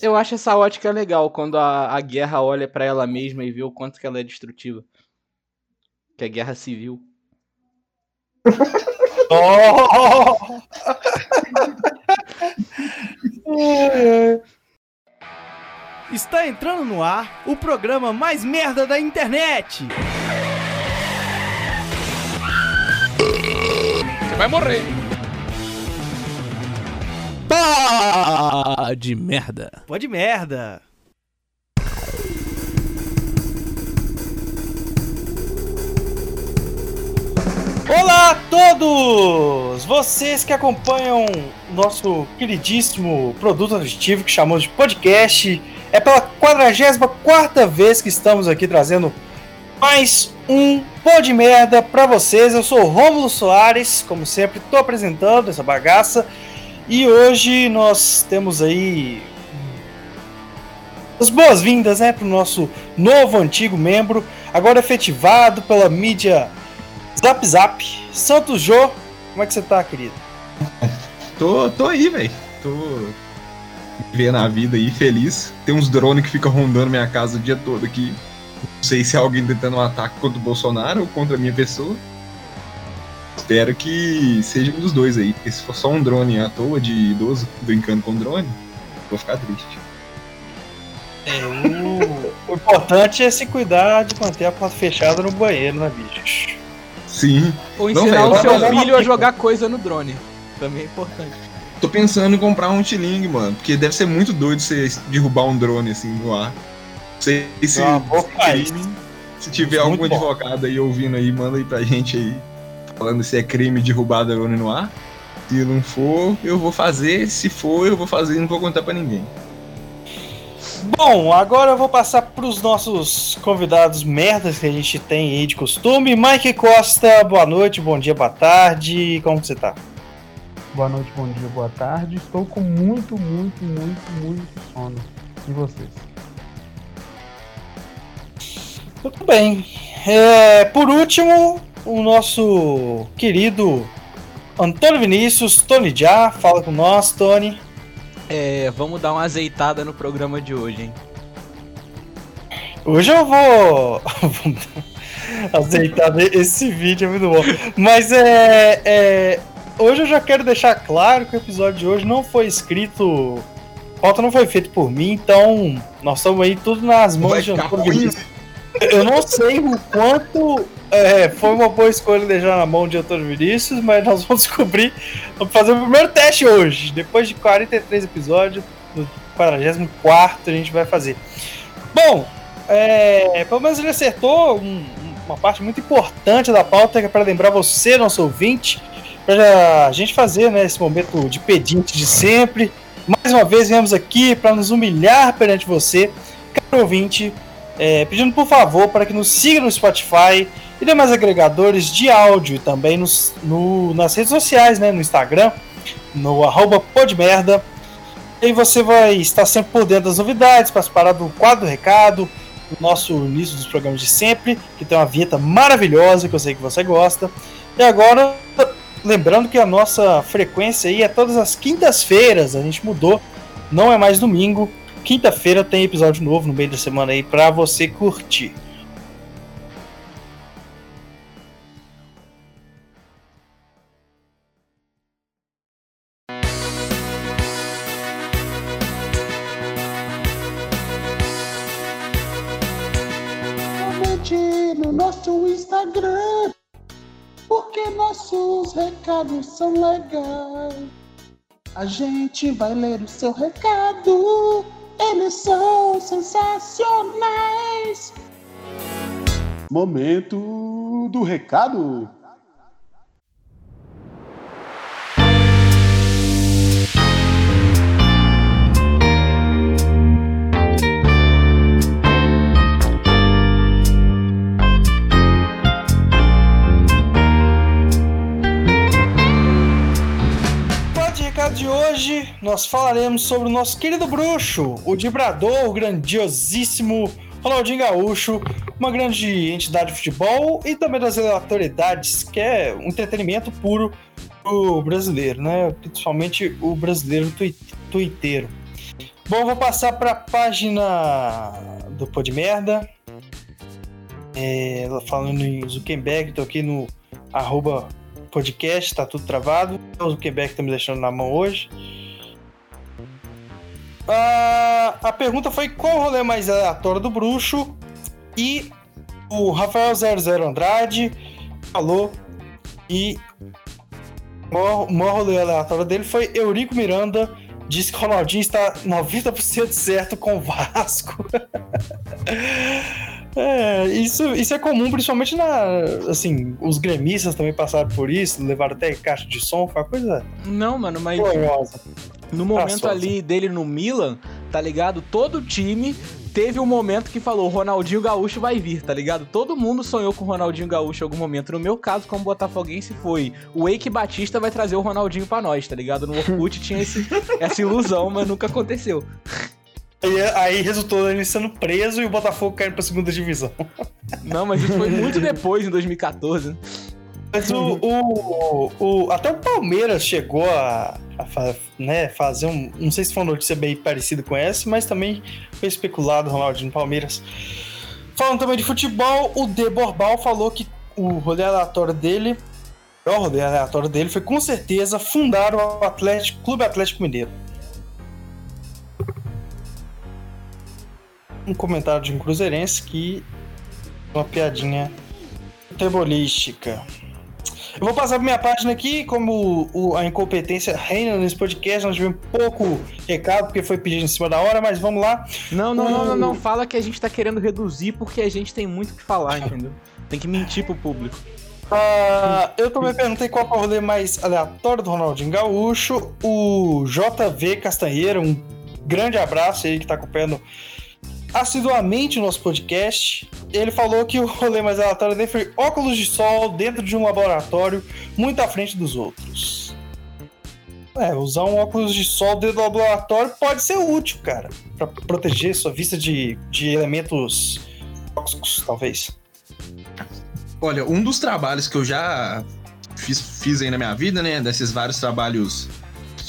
Eu acho essa ótica legal quando a, a guerra olha para ela mesma e vê o quanto que ela é destrutiva. Que é guerra civil. oh! Está entrando no ar o programa mais merda da internet. Você vai morrer. Pá de merda. Pode merda. Olá a todos! Vocês que acompanham nosso queridíssimo produto auditivo que chamamos de podcast. É pela 44 vez que estamos aqui trazendo mais um pó de merda pra vocês. Eu sou o Rômulo Soares, como sempre, tô apresentando essa bagaça. E hoje nós temos aí as boas-vindas, né, pro nosso novo antigo membro, agora efetivado pela mídia Zap Zap. Santos Jô, como é que você tá, querido? tô, tô aí, velho. Tô vivendo a vida aí, feliz. Tem uns drones que ficam rondando minha casa o dia todo aqui. Não sei se é alguém tentando um ataque contra o Bolsonaro ou contra a minha pessoa. Espero que seja um dos dois aí, porque se for só um drone à toa de idoso brincando com drone, vou ficar triste. É, o... o importante é se cuidar de manter a porta fechada no banheiro, né, bicho? Sim. Ou ensinar o seu filho a jogar coisa no drone. Também é importante. Tô pensando em comprar um Tiling, mano. Porque deve ser muito doido você derrubar um drone assim no ar. Não sei se, Ah, se, se tiver algum bom. advogado aí ouvindo aí, manda aí pra gente aí. Falando se é crime derrubar drone no ar. Se não for, eu vou fazer. Se for, eu vou fazer e não vou contar pra ninguém. Bom, agora eu vou passar pros nossos convidados merdas que a gente tem aí de costume. Mike Costa, boa noite, bom dia, boa tarde. Como que você tá? Boa noite, bom dia, boa tarde. Estou com muito, muito, muito, muito sono. E vocês? Tudo bem. É, por último, o nosso querido Antônio Vinícius, Tony Já, fala com nós, Tony. É, vamos dar uma azeitada no programa de hoje, hein? Hoje eu vou aceitar esse vídeo, é muito bom. Mas é, é, Hoje eu já quero deixar claro que o episódio de hoje não foi escrito. A pauta não foi feita por mim, então nós estamos aí tudo nas mãos Vai de Antônio. Vinícius. Eu não sei o quanto é, foi uma boa escolha deixar na mão de Antônio Vinícius, mas nós vamos descobrir. Vamos fazer o primeiro teste hoje. Depois de 43 episódios, no 44 a gente vai fazer. Bom, é, pelo menos ele acertou um- uma parte muito importante da pauta, que é para lembrar você, nosso ouvinte, para a gente fazer né, esse momento de pedinte de sempre. Mais uma vez, viemos aqui para nos humilhar perante você, caro ouvinte, é, pedindo por favor para que nos siga no Spotify e demais agregadores de áudio e também nos, no- nas redes sociais, né, no Instagram, no arroba podmerda. E você vai estar sempre por dentro das novidades, participar do quadro do recado, do nosso início dos programas de sempre, que tem uma vinheta maravilhosa que eu sei que você gosta. E agora, lembrando que a nossa frequência aí é todas as quintas-feiras, a gente mudou, não é mais domingo. Quinta-feira tem episódio novo no meio da semana aí pra você curtir. São legais. A gente vai ler o seu recado, eles são sensacionais. Momento do recado. De hoje, nós falaremos sobre o nosso querido bruxo, o Dibrador, o grandiosíssimo Ronaldinho Gaúcho, uma grande entidade de futebol e também das autoridades, que é um entretenimento puro pro brasileiro, né? Principalmente o brasileiro tui- tuiteiro. Bom, vou passar pra página do Pô de Merda. É, falando em Zuckerberg, tô aqui no arroba podcast, tá tudo travado. O Zuckerberg tá me deixando na mão hoje. Ah, a pergunta foi qual o rolê mais aleatório do bruxo? E o Rafael 00 Andrade falou e o maior rolê aleatório dele foi Eurico Miranda disse que o Ronaldinho está 90% certo com o Vasco. É, isso, isso é comum, principalmente na. Assim, os gremistas também passaram por isso, levaram até caixa de som, foi uma coisa Não, mano, mas gloriosa. no momento ali dele no Milan, tá ligado? Todo time teve um momento que falou: Ronaldinho Gaúcho vai vir, tá ligado? Todo mundo sonhou com o Ronaldinho Gaúcho em algum momento. No meu caso, como botafoguense, foi o Eike Batista vai trazer o Ronaldinho pra nós, tá ligado? No Orkut tinha esse, essa ilusão, mas nunca aconteceu. E aí resultou ele sendo preso e o Botafogo caindo pra segunda divisão. Não, mas isso foi muito depois, em 2014. né? Mas o, o, o- até o Palmeiras chegou a, a né, fazer um. Não sei se foi uma notícia bem parecida com essa, mas também foi especulado Ronaldinho Palmeiras. Falando também de futebol, o De Borbal falou que o rolê aleatório dele, o rolê aleatório dele foi com certeza fundar o Atlético, Clube Atlético Mineiro. Um comentário de um cruzeirense que uma piadinha futebolística. Eu vou passar pra minha página aqui, como o- a incompetência reina nesse podcast, nós tivemos pouco recado, porque foi pedido em cima da hora, mas vamos lá. Não, não, não, não, O- não. Fala que a gente tá querendo reduzir porque a gente tem muito o que falar, entendeu? Tem que mentir pro público. Ah, eu também perguntei qual é o rolê mais aleatório do Ronaldinho Gaúcho. O JV Castanheira, um grande abraço aí que tá acompanhando assiduamente o nosso podcast. Ele falou que o rolê mais aleatório dele foi óculos de sol dentro de um laboratório muito à frente dos outros. É, usar um óculos de sol dentro do laboratório pode ser útil, cara, Pra proteger sua vista de, de elementos tóxicos, talvez. Olha, um dos trabalhos que eu já fiz, fiz aí na minha vida, né? Desses vários trabalhos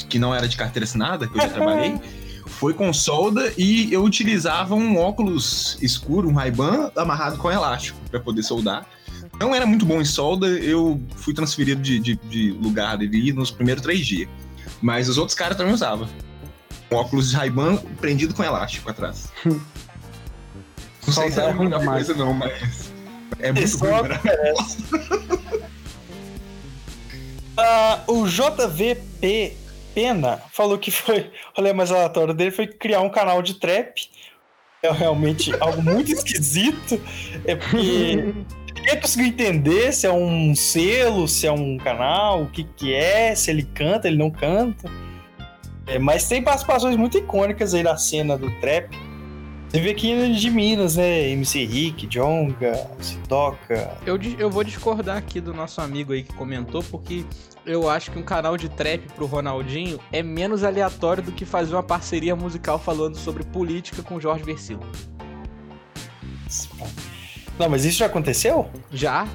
que não era de carteira assinada, que eu já trabalhei, foi com solda e eu utilizava um óculos escuro, um Ray-Ban, amarrado com elástico para poder soldar. Não era muito bom em solda, eu fui transferido de, de, de lugar ali nos primeiros três dias. Mas os outros caras também usavam. Um óculos de Ray-Ban prendido com elástico atrás. Não sei se Soldar é ruim muita demais. coisa não, mas é muito ruim, óculos né? Ah, o JVP Pena falou que foi o rolê mais aleatório dele foi criar um canal de trap. É realmente algo muito esquisito. É porque ninguém conseguiu entender se é um selo, se é um canal, o que que é, se ele canta, ele não canta. É, mas tem participações muito icônicas aí na cena do trap. Você vê aqui de Minas, né? MC Rick, Jonga, Sidoca. Eu, eu vou discordar aqui do nosso amigo aí que comentou, porque eu acho que um canal de trap pro Ronaldinho é menos aleatório do que fazer uma parceria musical falando sobre política com Jorge Versilo. Não, mas isso já aconteceu? Já?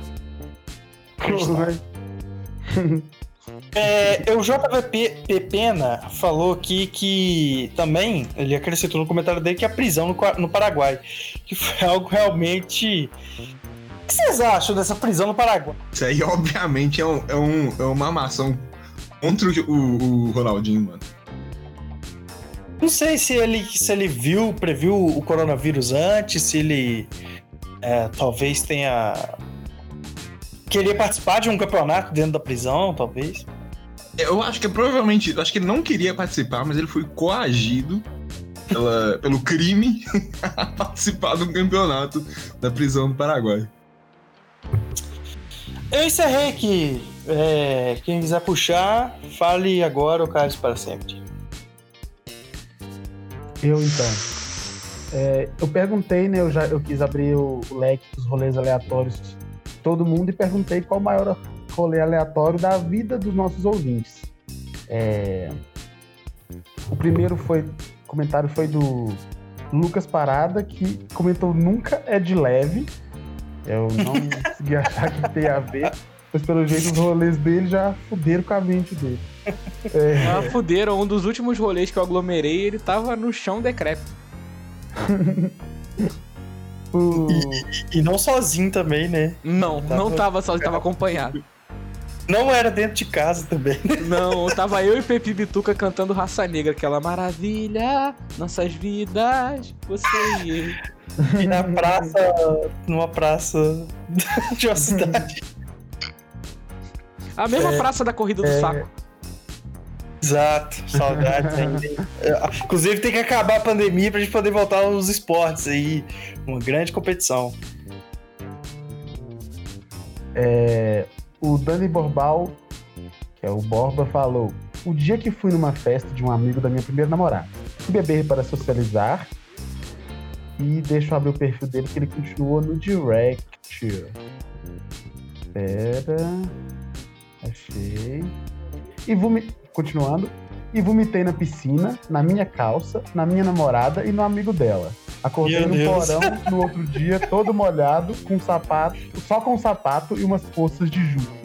É, o JVP Pena falou aqui que também, ele acrescentou no comentário dele que a prisão no, no Paraguai, que foi algo realmente... O que vocês acham dessa prisão no Paraguai? Isso aí, obviamente, é, um, é, um- é uma amação contra o, o- Ronaldinho, mano. Não sei se ele, se ele viu, previu o coronavírus antes, se ele é, talvez tenha... Queria participar de um campeonato dentro da prisão, talvez. Eu acho que provavelmente. Acho que ele não queria participar, mas ele foi coagido pela- pelo crime a participar de um campeonato da prisão do Paraguai. Eu encerrei aqui. É, quem quiser puxar, fale agora ou cale para sempre. Eu então. É, eu perguntei, né? Eu, já, eu quis abrir o, o leque dos rolês aleatórios de todo mundo e perguntei qual o maior rolê aleatório da vida dos nossos ouvintes. É, o primeiro foi. Comentário foi do Lucas Parada, que comentou nunca é de leve. Eu não consegui achar que tem a ver. Mas pelo jeito os rolês dele já fuderam com a mente dele. É, Ah, fuderam. Um dos últimos rolês que eu aglomerei, ele tava no chão decrépito. o- E não sozinho também, né? Não, Tava- não tava só, ele tava acompanhado. Não era dentro de casa também. Não, tava eu e Pepe Bituca cantando Raça Negra, aquela maravilha, nossas vidas, você e eu. E na praça, numa praça de uma cidade. A mesma É, praça da corrida do é. saco. Exato, saudades ainda. Inclusive tem que acabar a pandemia pra gente poder voltar aos esportes aí. Uma grande competição. é, o Dani Borbal, que é o Borba, falou: O dia que fui numa festa de um amigo da minha primeira namorada, fui beber para socializar. E deixa eu abrir o perfil dele que ele continua no direct. Pera. Achei. E vomi... Continuando. E vomitei na piscina, na minha calça, na minha namorada e no amigo dela. Acordei no porão no outro dia, todo molhado, com sapato, só com sapato e umas poças de juco.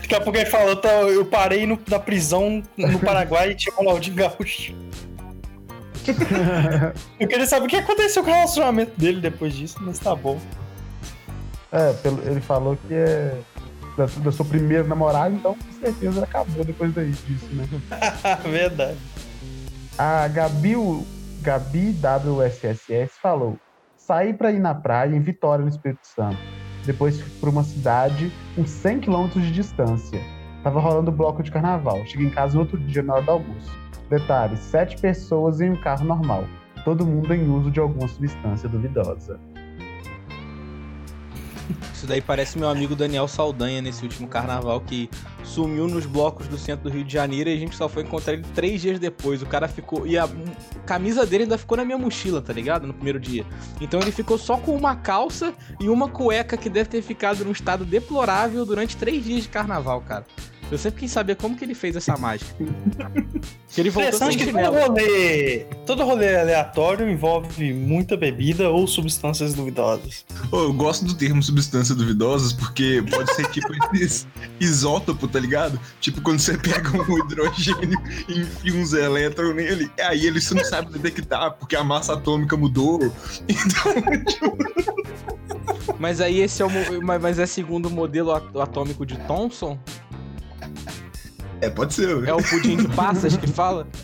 Daqui a pouco ele falou, tá, eu parei no- na prisão no Paraguai e tinha Ronaldinho Gaúcho. Eu queria saber o que aconteceu com o relacionamento dele depois disso, mas tá bom. É, pelo- ele falou que é da, da sua primeira namorada, então com certeza acabou depois daí, disso, né? Verdade. A Gabi, Gabi WSSS falou: saí pra ir na praia em Vitória, no Espírito Santo. Depois fui pra uma cidade uns 100 quilômetros de distância. Tava rolando bloco de carnaval. Cheguei em casa no outro dia, na hora do almoço. Detalhe: sete pessoas em um carro normal. Todo mundo em uso de alguma substância duvidosa. Isso daí parece meu amigo Daniel Saldanha nesse último carnaval que sumiu nos blocos do centro do Rio de Janeiro e a gente só foi encontrar ele três dias depois. O cara ficou. E a camisa dele ainda ficou na minha mochila, tá ligado? No primeiro dia. Então ele ficou só com uma calça e uma cueca que deve ter ficado num estado deplorável durante três dias de carnaval, cara. Eu sempre quis saber como que ele fez essa mágica. que ele voltou sem Interessante que todo rolê, todo rolê aleatório envolve muita bebida ou substâncias duvidosas. Ô, eu gosto do termo substância duvidosas porque pode ser tipo esses isótopo, tá ligado? Tipo quando você pega um hidrogênio e enfia uns elétrons nele, aí ele não sabe detectar porque a massa atômica mudou. Então, Mas aí esse é o. Mas é segundo o modelo at- atômico de Thomson? É, pode ser. É o pudim de passas que fala?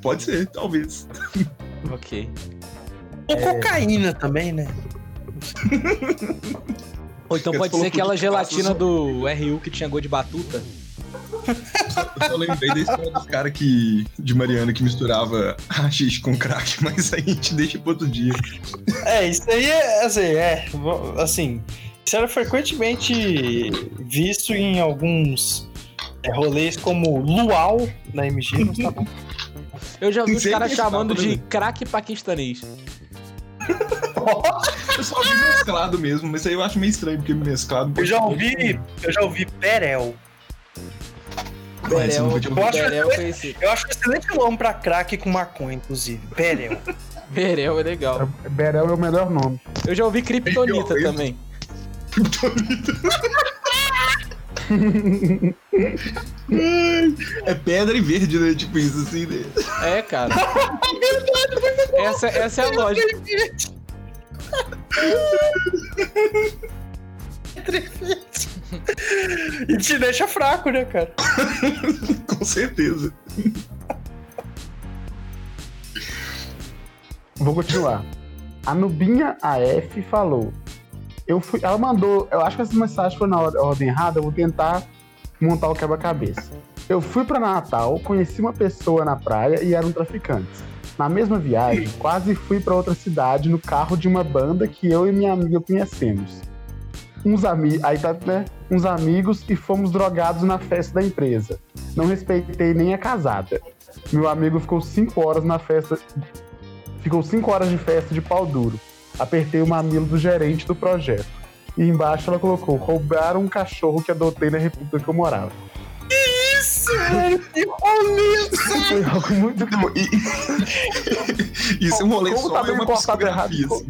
Pode ser, talvez. Ok. Ou cocaína também, né? Ou então pode ser aquela gelatina passas, do RU que tinha gosto de batuta. Eu só lembrei da história dos caras que, de Mariana que misturava haxixe com crack, mas aí a gente deixa pro outro dia. É, isso aí é, assim, é, assim, isso era frequentemente visto em alguns é, rolês como Luau na MG, mas tá bom. Eu já vi os caras esse chamando de crack paquistanês. Eu só vi mesclado mesmo, mas aí eu acho meio estranho, porque mesclado. Eu já ouvi, eu já ouvi Perel. Mas eu acho, Berel eu conheci. eu acho um excelente nome pra crack com maconha, inclusive. Perel. Berel é legal. Berel é o melhor nome. Eu já ouvi Kryptonita Eu- É pedra e verde, né? Tipo isso, assim, né? É, cara. Essa, essa é a lógica. e te deixa fraco, né, cara? Com certeza. Vou continuar. A Nubinha AF falou. Eu fui, ela mandou, eu acho que essa mensagem foi na or- ordem errada, eu vou tentar montar o quebra-cabeça. Eu fui pra Natal, conheci uma pessoa na praia e eram traficantes. Na mesma viagem, quase fui pra outra cidade no carro de uma banda que eu e minha amiga conhecemos. Uns amigos, aí tá, né? Uns amigos e fomos drogados na festa da empresa. Não respeitei nem a casada. Meu amigo ficou cinco horas na festa Ficou cinco horas de festa de pau duro. Apertei o mamilo do gerente do projeto. E embaixo ela colocou: roubaram um cachorro que adotei na república que eu morava. Isso, velho, que rolê! Foi algo muito. Não, e- Isso é um rolê só, tá é uma cortado errado? psicografia, assim.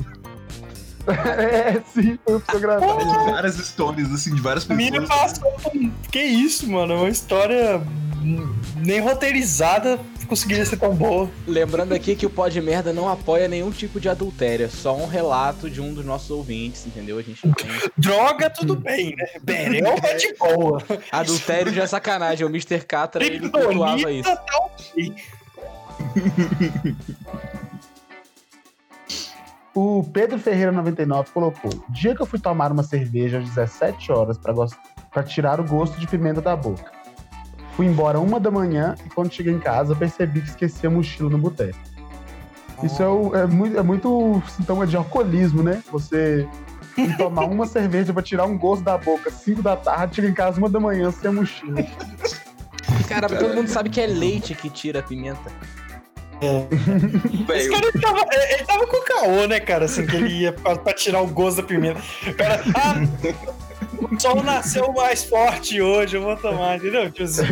É, sim, foi fotografado. De várias histórias, assim, de várias pessoas. passou por... Que isso, mano? É uma história nem roteirizada conseguiria ser tão boa. Lembrando aqui que o Pod Merda não apoia nenhum tipo de adultério, é só um relato de um dos nossos ouvintes, entendeu? A gente não tem. Droga, tudo bem, né? Berel é de boa. Adultério já é sacanagem, o Mr. Catra ele pontuava isso. Tá ok. O Pedro Ferreira 99 colocou: Dia que eu fui tomar uma cerveja às 17 horas pra tirar o gosto de pimenta da boca. Fui embora uma da manhã e quando cheguei em casa percebi que esqueci a mochila no boteco. Isso é, o- é muito, é muito sintoma de alcoolismo, né? Você tomar uma cerveja pra tirar um gosto da boca, 5 da tarde, chega em casa uma da manhã sem a mochila. Cara, todo mundo sabe que é leite que tira a pimenta. Esse Velho, cara ele tava, ele ele tava com o caô, né, cara? Assim, que ele ia pra, pra tirar o gosto da pimenta. O cara, ah, o sol nasceu mais forte hoje, eu vou tomar, entendeu? Tipo assim,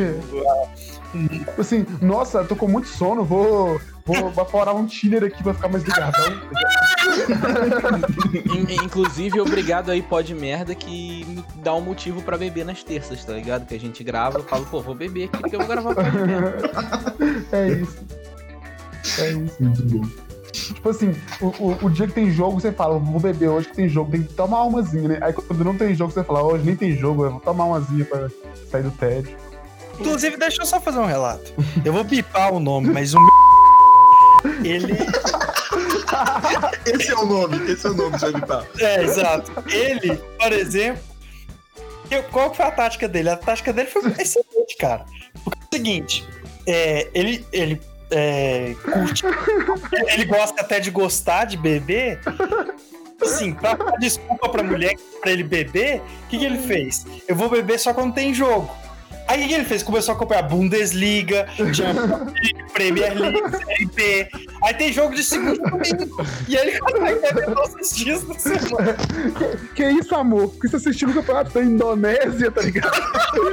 Tipo assim, nossa, tô com muito sono, vou, vou evaporar um tiner aqui pra ficar mais ligadão. In- Inclusive, obrigado aí, Pod Merda, que me dá um motivo pra beber nas terças, tá ligado? Que a gente grava, eu falo, pô, vou beber aqui porque eu vou gravar Merda. É isso. É isso. muito bom. Tipo assim, o, o, o dia que tem jogo, você fala, vou beber hoje que tem jogo, tem que tomar umazinha, né? Aí quando não tem jogo, você fala, hoje nem tem jogo, eu vou tomar umazinha pra sair do tédio. Inclusive, deixa eu só fazer um relato. Eu vou pipar o nome, mas o ele. Esse é o nome, esse é o nome, seu Vitar. É, exato. Ele, por exemplo. eu- qual foi a tática dele? A tática dele foi excelente, cara. Porque é o seguinte: é, ele, ele é, curte. ele gosta até de gostar de beber. Assim, pra dar desculpa pra mulher pra ele beber, o que, que ele fez? Eu vou beber só quando tem jogo. Aí o que, que ele fez? Começou a acompanhar Bundesliga, Champions League, Premier League, Série B. Aí tem jogo de segunda e domingo. E aí ele consegue beber todos os dias da semana. Que isso, amor? Porque você assistiu o campeonato da Indonésia, tá ligado?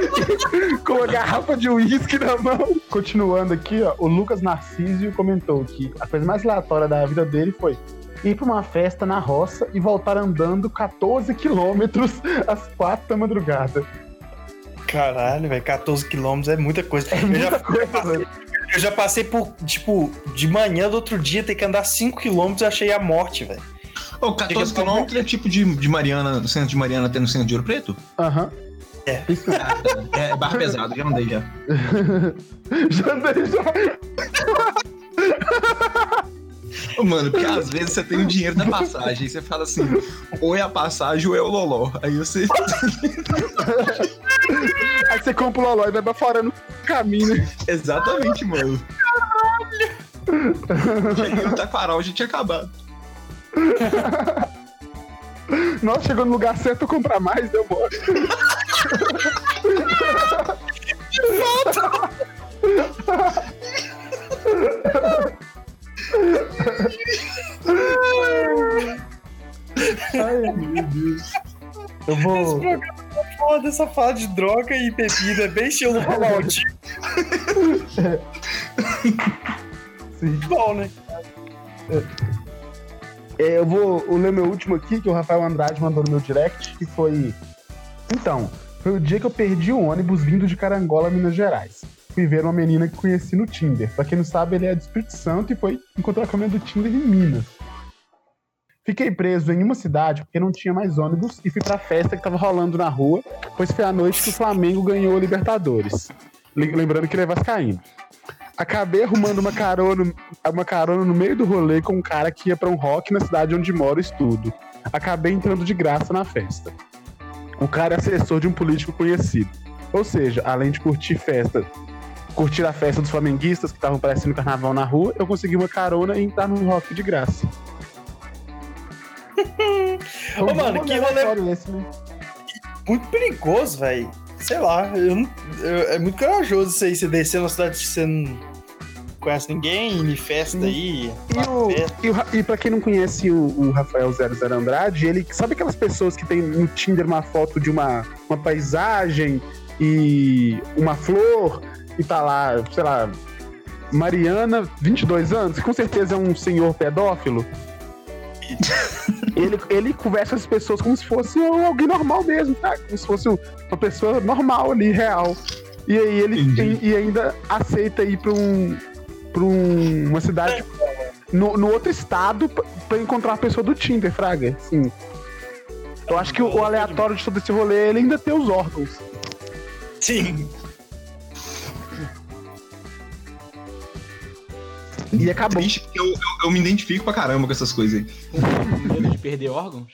Com a garrafa de uísque na mão. Continuando aqui, ó, o Lucas Narcísio comentou que a coisa mais aleatória da vida dele foi ir pra uma festa na roça e voltar andando 14 quilômetros às 4 da madrugada. Caralho, velho, 14 quilômetros é muita coisa. É eu, muita já, coisa, velho. eu já passei por, tipo, de manhã do outro dia, ter que andar 5 quilômetros e achei a morte, velho. Ô, 14 quilômetros é tipo de, de Mariana, do centro de Mariana até no centro de Ouro Preto? Aham. É. Mesmo. Ah, tá. É barra pesado, já andei já. já andei já. Mano, porque às vezes você tem o dinheiro da passagem, aí você fala assim, ou é a passagem ou é o loló. Aí você. Você compra o Loló e vai pra fora no caminho, né? Exatamente, mano. Cheguei no Taquaral, já tinha acabado. Nossa, chegou no lugar certo comprar mais, deu bom. Ai, meu Deus. Eu vou. Foda essa fala de droga e bebida, é bem estilo Ronaldinho. Sim. Bom, né? É, eu vou ler meu último aqui, que o Rafael Andrade mandou no meu direct, que foi. Então, foi o dia que eu perdi o ônibus vindo de Carangola, Minas Gerais. Fui ver uma menina que conheci no Tinder. Pra quem não sabe, ele é do Espírito Santo e foi encontrar com a menina do Tinder em Minas. Fiquei preso em uma cidade porque não tinha mais ônibus e fui pra festa que tava rolando na rua, pois foi a noite que o Flamengo ganhou a Libertadores. Le- Lembrando que ele é vascaíno. Acabei arrumando uma carona, uma carona no meio do rolê com um cara que ia pra um rock na cidade onde moro e estudo. Acabei entrando de graça na festa. O cara é assessor de um político conhecido. Ou seja, além de curtir festa, curtir a festa dos flamenguistas que estavam parecendo carnaval na rua, eu consegui uma carona e entrar no rock de graça. Ô, mano, que aleatório rolê- esse, né? Muito perigoso, velho. Sei lá, eu não- eu- é muito corajoso isso aí, você descer numa cidade que você não conhece ninguém, ir festa aí. E, o, e, o e pra quem não conhece o, o Rafael 00 Andrade, ele sabe aquelas pessoas que tem no Tinder uma foto de uma, uma paisagem e uma flor e tá lá, sei lá, Mariana, 22 anos, com certeza é um senhor pedófilo. ele, ele conversa com as pessoas como se fosse alguém normal mesmo, tá? Como se fosse uma pessoa normal ali, real. E aí ele Entendi. e, e ainda aceita ir pra um. pra um- uma cidade. No, no outro estado pra, pra encontrar a pessoa do Tinder, Fraga. Sim. Eu acho que o, o aleatório de todo esse rolê ele ainda tem os órgãos. Sim. E acabou. Triste, porque eu, eu, eu me identifico pra caramba com essas coisas aí. Perder órgãos?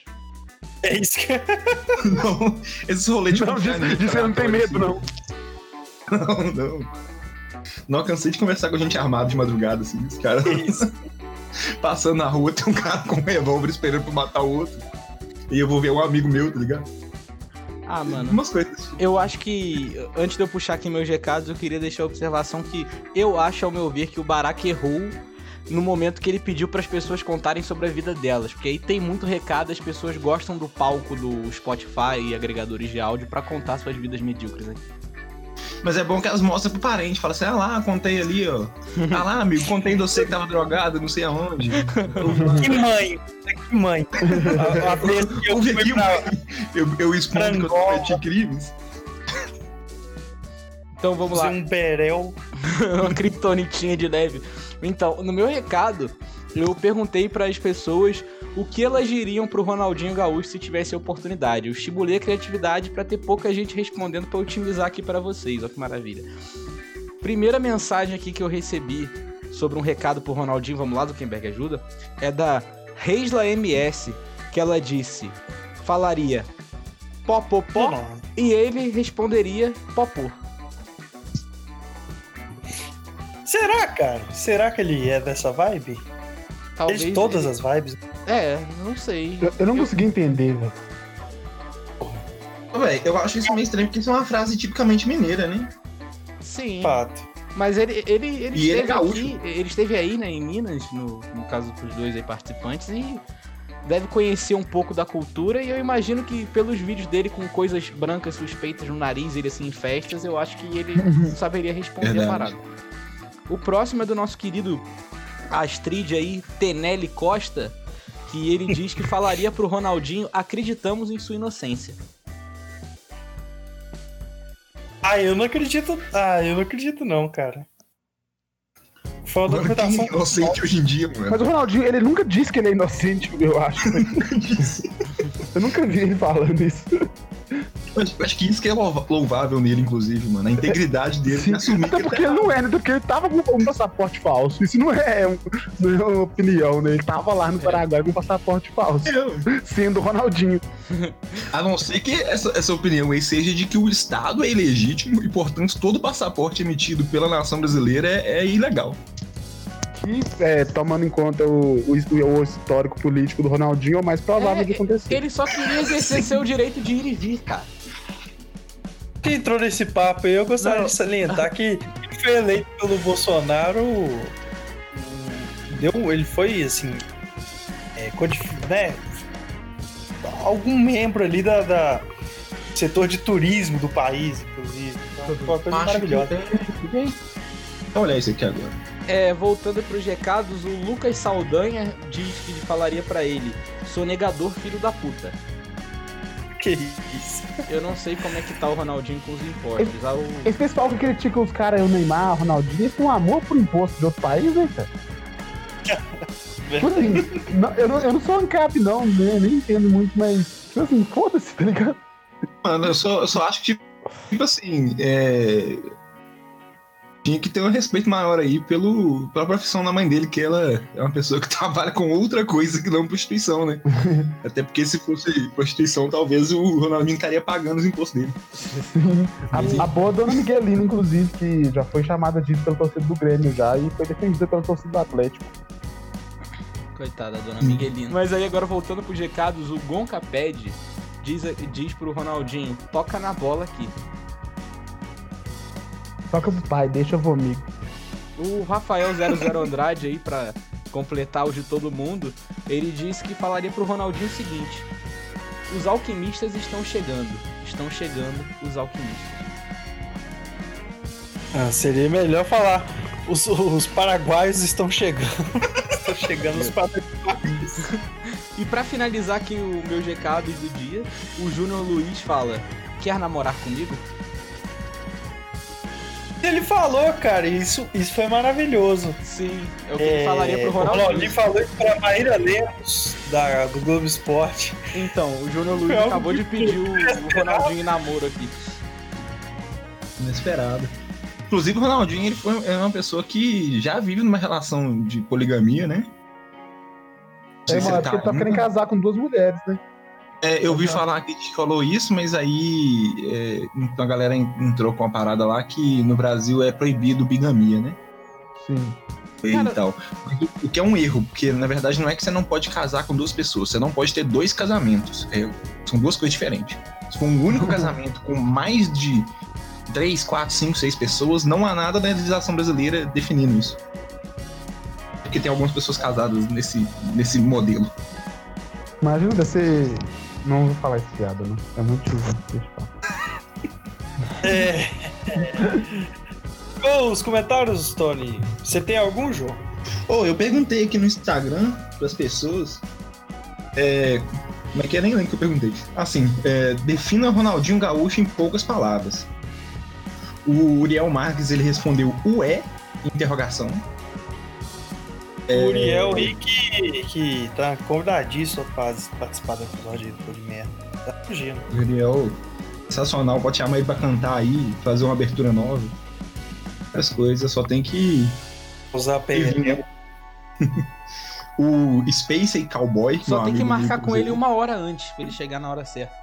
É isso que Não, esses rolês de Não, confiança, disso você não tem medo, não. Não, não. Não, cansei de conversar com gente armada de madrugada, assim. Os caras é isso. passando na rua, tem um cara com um revólver esperando pra matar o outro. E eu vou ver um amigo meu, tá ligado? Ah, mano. Umas coisas. Eu acho que, antes de eu puxar aqui meus recados, eu queria deixar a observação que eu acho, ao meu ver, que o Barack errou no momento que ele pediu para as pessoas contarem sobre a vida delas. Porque aí tem muito recado, as pessoas gostam do palco do Spotify e agregadores de áudio para contar suas vidas medíocres aqui. Mas é bom que elas mostram pro parente. Fala assim, ah lá, contei ali, ó. Ah lá, amigo, contei você que tava drogado, não sei aonde. Que mãe. Que mãe. A, a vez que eu fui pra... mãe. Eu, eu expondo que eu cometi crimes. Então vamos lá. um berel. uma criptonitinha de leve. Então, no meu recado, eu perguntei para as pessoas o que elas diriam pro Ronaldinho Gaúcho se tivesse a oportunidade. Eu estimulei a criatividade para ter pouca gente respondendo para otimizar aqui para vocês. Olha que maravilha. Primeira mensagem aqui que eu recebi sobre um recado pro Ronaldinho, vamos lá, do ajuda, é da Reisla MS, que ela disse, falaria pó, pó, e ele responderia popô. Será, cara? Será que ele é dessa vibe? Talvez Ele de todas ele- as vibes. É, não sei. Eu, eu não consegui entender, velho. Véi, eu acho isso meio estranho, porque isso é uma frase tipicamente mineira, né? Sim. Fato. Mas ele, ele, ele E ele é esteve gaúcho. aqui, ele esteve aí, né, em Minas, no, no caso dos dois aí participantes, e deve conhecer um pouco da cultura, e eu imagino que pelos vídeos dele com coisas brancas suspeitas no nariz, ele assim em festas, eu acho que ele saberia responder a Verdade. parada. O próximo é do nosso querido Astrid aí, Tenelli Costa, que ele diz que falaria pro Ronaldinho, acreditamos em sua inocência. Ah, eu não acredito. Ah, eu não acredito, não, cara. Foi uma documentação. é inocente hoje em dia, mano. Mas o Ronaldinho, ele nunca disse que ele é inocente, eu acho. Eu nunca vi ele falando isso. Eu acho- acho que isso que é louvável nele, inclusive, mano. A integridade dele Sim, assumir Até que porque ele não é, né? Porque ele tava com um passaporte falso. Isso não é, um- não é uma opinião, né? Ele tava lá no Paraguai com um passaporte falso, Eu- sendo o Ronaldinho. A não ser que essa, essa opinião aí seja de que o Estado é ilegítimo e, portanto, todo passaporte emitido pela nação brasileira é, é ilegal. Que, é, tomando em conta o, o, o histórico político do Ronaldinho, é o mais provável É, de acontecer. Ele só queria exercer seu direito de ir e vir, cara. que entrou nesse papo aí, eu gostaria Não. de salientar que ele foi eleito pelo Bolsonaro. Deu, ele foi assim. É, né, algum membro ali da, da setor de turismo do país, inclusive. Então, foi uma coisa Acho maravilhosa. isso aqui agora. É, voltando pros recados, o Lucas Saldanha diz que falaria pra ele: sou negador, filho da puta. Que isso. Eu não sei como é que tá o Ronaldinho com os impostos. Ah, o- Esse pessoal que critica os caras, o Neymar, o Ronaldinho, eles têm um amor por imposto de outro país, né, cara? Tipo assim, não- eu, não, eu não sou ANCAP, não, né? Nem entendo muito, mas, tipo assim, foda-se, tá ligado? Mano, eu só, eu só acho que, tipo assim, é... Tinha que ter um respeito maior aí pelo, pela profissão da mãe dele, que ela é uma pessoa que trabalha com outra coisa que não prostituição, né? Até porque se fosse prostituição, talvez o Ronaldinho estaria pagando os impostos dele. A, a boa dona Miguelina, inclusive, que já foi chamada disso pelo torcedor do Grêmio já e foi defendida pela torcida do Atlético. Coitada, da dona Miguelina. Mas aí agora voltando pros recados, o Gonca pede, diz, diz pro Ronaldinho: toca na bola aqui. Toca pro pai, deixa eu amigo. O Rafael 00 Andrade aí, pra completar o de todo mundo, ele disse que falaria pro Ronaldinho o seguinte: Os alquimistas estão chegando. Estão chegando os alquimistas. Ah, seria melhor falar. Os, os paraguaios estão chegando. estão chegando os paraguaios. E pra finalizar aqui o meu GK do dia, o Júnior Luiz fala: Quer namorar comigo? Ele falou, cara, isso, isso foi maravilhoso. Sim, é o que ele falaria pro O Ronaldinho. Ronaldinho falou isso pra Maíra Lemos, da, do Globo Esporte. Então, o Júnior Luiz acabou de pedir o, o Ronaldinho em namoro aqui. Inesperado. Inclusive, o Ronaldinho ele foi, é uma pessoa que já vive numa relação de poligamia, né? Tem se uma ele época que ele tá ainda. querendo casar com duas mulheres, né? É, eu vi falar que falou isso, mas aí é, então a galera en- entrou com uma parada lá que no Brasil é proibido bigamia, né? Sim. E Cara- tal. O que é um erro, porque na verdade não é que você não pode casar com duas pessoas, você não pode ter dois casamentos. É, são duas coisas diferentes. Se for um único casamento com mais de três, quatro, cinco, seis pessoas, não há nada na legislação brasileira definindo isso. Porque tem algumas pessoas casadas nesse, nesse modelo. Imagina você. Não vou falar esse piada, não. É muito chuva. Deixa eu falar. É. Ô, os comentários, Tony. Você tem algum jogo? Ô, eu perguntei aqui no Instagram pras pessoas. É. Como é que é? Nem lembro que eu perguntei. Assim, é, defina Ronaldinho Gaúcho em poucas palavras. O Uriel Marques ele respondeu ué, interrogação. O Uriel aí que, que tá convidadíssimo pra participar do episódio do de merda. Tá fugindo. Uriel, sensacional, pode chamar ele pra cantar aí, fazer uma abertura nova. As coisas, só tem que. Usar a né? o Space e Cowboy. Só tem que marcar com ele uma hora antes, pra ele chegar na hora certa.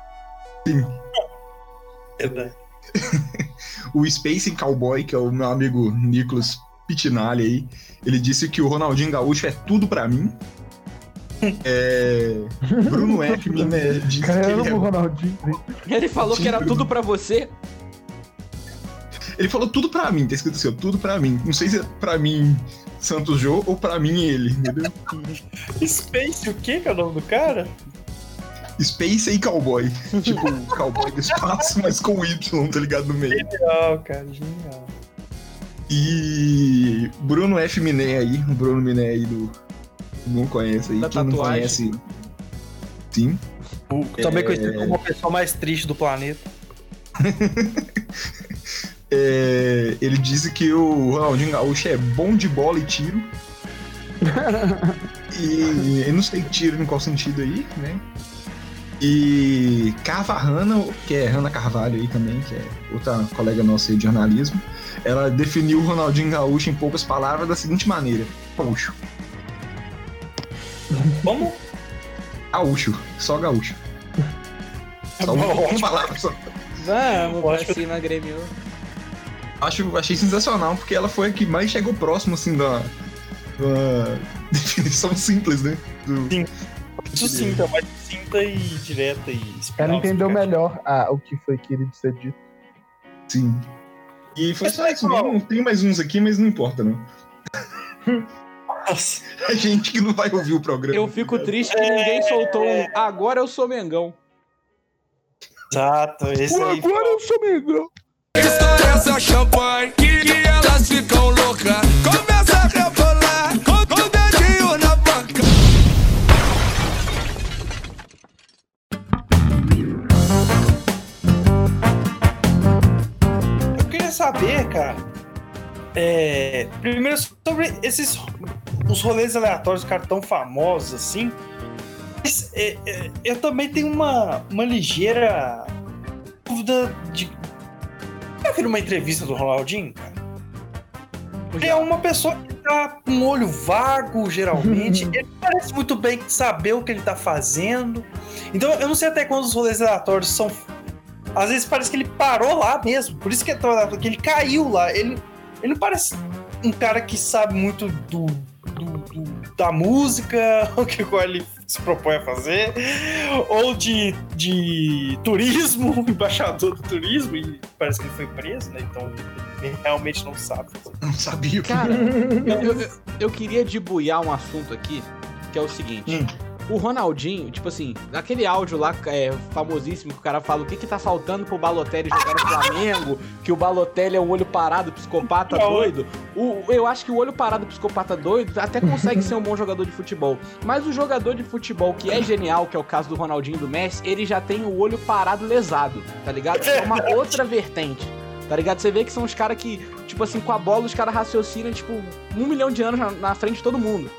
Verdade. O Space Cowboy, que é o meu amigo Nicolas Pitinali aí, ele disse que o Ronaldinho Gaúcho é tudo pra mim. É... Bruno F. me disse que Caramba, ele, o é... Ronaldinho. Ele falou que era tudo pra você. ele falou tudo pra mim, tá escrito assim, ó, tudo pra mim. Não sei se é pra mim Santos Jô ou pra mim ele, entendeu? Space, o que que é o nome do cara? Space e Cowboy. tipo, cowboy do espaço, mas com Y, tá ligado no meio. Genial, cara, genial. E Bruno F. Miné aí, o Bruno Miné aí do. Não conhece aí. Da Quem não tatuagem. conhece. Sim. O, também É. conhecido como a pessoa mais triste do planeta. É, ele disse que o Ronaldinho Gaúcho é bom de bola e tiro. e eu não sei tiro em qual sentido aí, né? E Carva Hanna, que é Hanna Carvalho aí também, que é outra colega nossa aí de jornalismo, ela definiu o Ronaldinho Gaúcho em poucas palavras da seguinte maneira: gaúcho. Como? Gaúcho, só gaúcho. Só Bom, uma, ótimo. palavra só. Vamos pra pra cima, Grêmio. Acho, achei sensacional, porque ela foi a que mais chegou próximo, assim, da, da definição simples, né? Do- Sucinta, mais sucinta e direta e Ela entendeu explicativa. melhor ah, o que foi querido ser dito. Sim. E foi Mas só isso qual? mesmo. Tem mais uns aqui, mas não importa, não. Nossa. É gente que não vai ouvir o programa. Eu fico triste que ninguém soltou um. Agora eu sou Mengão. Exato, esse aí. Agora eu sou Mengão. Estoura essa champanhe saber, cara. é, primeiro sobre esses os rolês aleatórios, cara, tão famosos assim. Mas, é, é, eu também tenho uma, uma ligeira dúvida de. Já viram uma entrevista do Ronaldinho, cara? Ele é uma pessoa que tá com um olho vago, geralmente. ele parece muito bem saber o que ele tá fazendo. Então, eu não sei até quando os rolês aleatórios são às vezes parece que ele parou lá mesmo. Por isso que, é tão- que ele caiu lá. Ele, ele não parece um cara que sabe muito do, do- do- da música, o que qual ele se propõe a fazer, ou de, de turismo, embaixador do turismo, e parece que ele foi preso, né? Então ele realmente não sabe. Não sabia o que Cara, eu, eu- eu queria debuiar um assunto aqui, que é o seguinte. Hum. O Ronaldinho, tipo assim, naquele áudio lá é, famosíssimo que o cara fala o que que tá faltando pro Balotelli jogar no Flamengo, que o Balotelli é o olho parado psicopata doido. O, eu acho que o olho parado psicopata doido até consegue ser um bom jogador de futebol. Mas o jogador de futebol que é genial, que é o caso do Ronaldinho e do Messi, ele já tem o olho parado lesado, tá ligado? É uma outra vertente. Tá ligado? Você vê que são os caras que, tipo assim, com a bola os caras raciocinam, tipo, um milhão de anos na, na frente de todo mundo.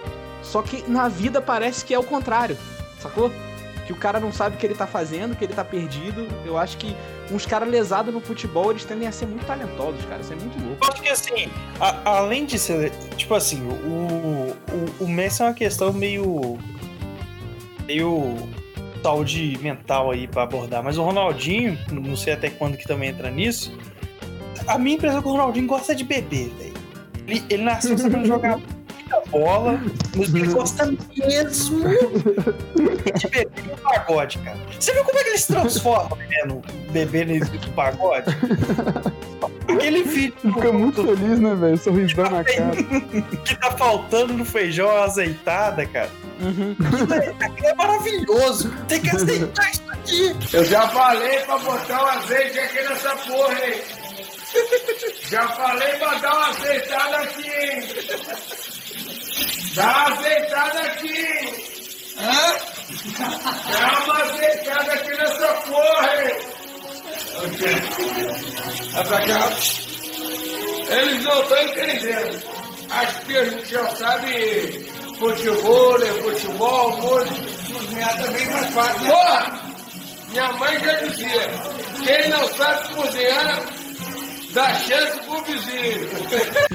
Só que na vida parece que é o contrário, sacou? Que o cara não sabe o que ele tá fazendo, que ele tá perdido. Eu acho que uns caras lesados no futebol, eles tendem a ser muito talentosos, cara. Isso é muito louco. Eu acho que assim, a- além de ser. Tipo assim, o, o, o Messi é uma questão meio. meio. saúde mental aí pra abordar. Mas o Ronaldinho, não sei até quando que também entra nisso. A minha impressão é que o Ronaldinho gosta de beber, velho. Ele, ele nasceu sabendo jogar muita bola, mas ele gosta mesmo de beber no pagode, cara. Você viu como é que ele se transforma bebendo, bebendo no pagode? Aquele vídeo Fica muito feliz, né, velho? Sorrisão na cara. que tá faltando no feijão é uma azeitada, cara. Uhum. Aquilo é, é maravilhoso. Tem que aceitar isso aqui. Eu já falei pra botar o azeite aqui nessa porra, hein? Já falei pra dar uma azeitada aqui, hein? Dá uma azeitada aqui? Hã? Dá uma azeitada aqui nessa porra, hein? Vai pra cá. Eles não estão entendendo. Acho que a gente já sabe futebol, né? futebol, música. Cozinhar também é mais fácil. Porra! Minha mãe já dizia, quem não sabe cozinhar, dá chance pro vizinho.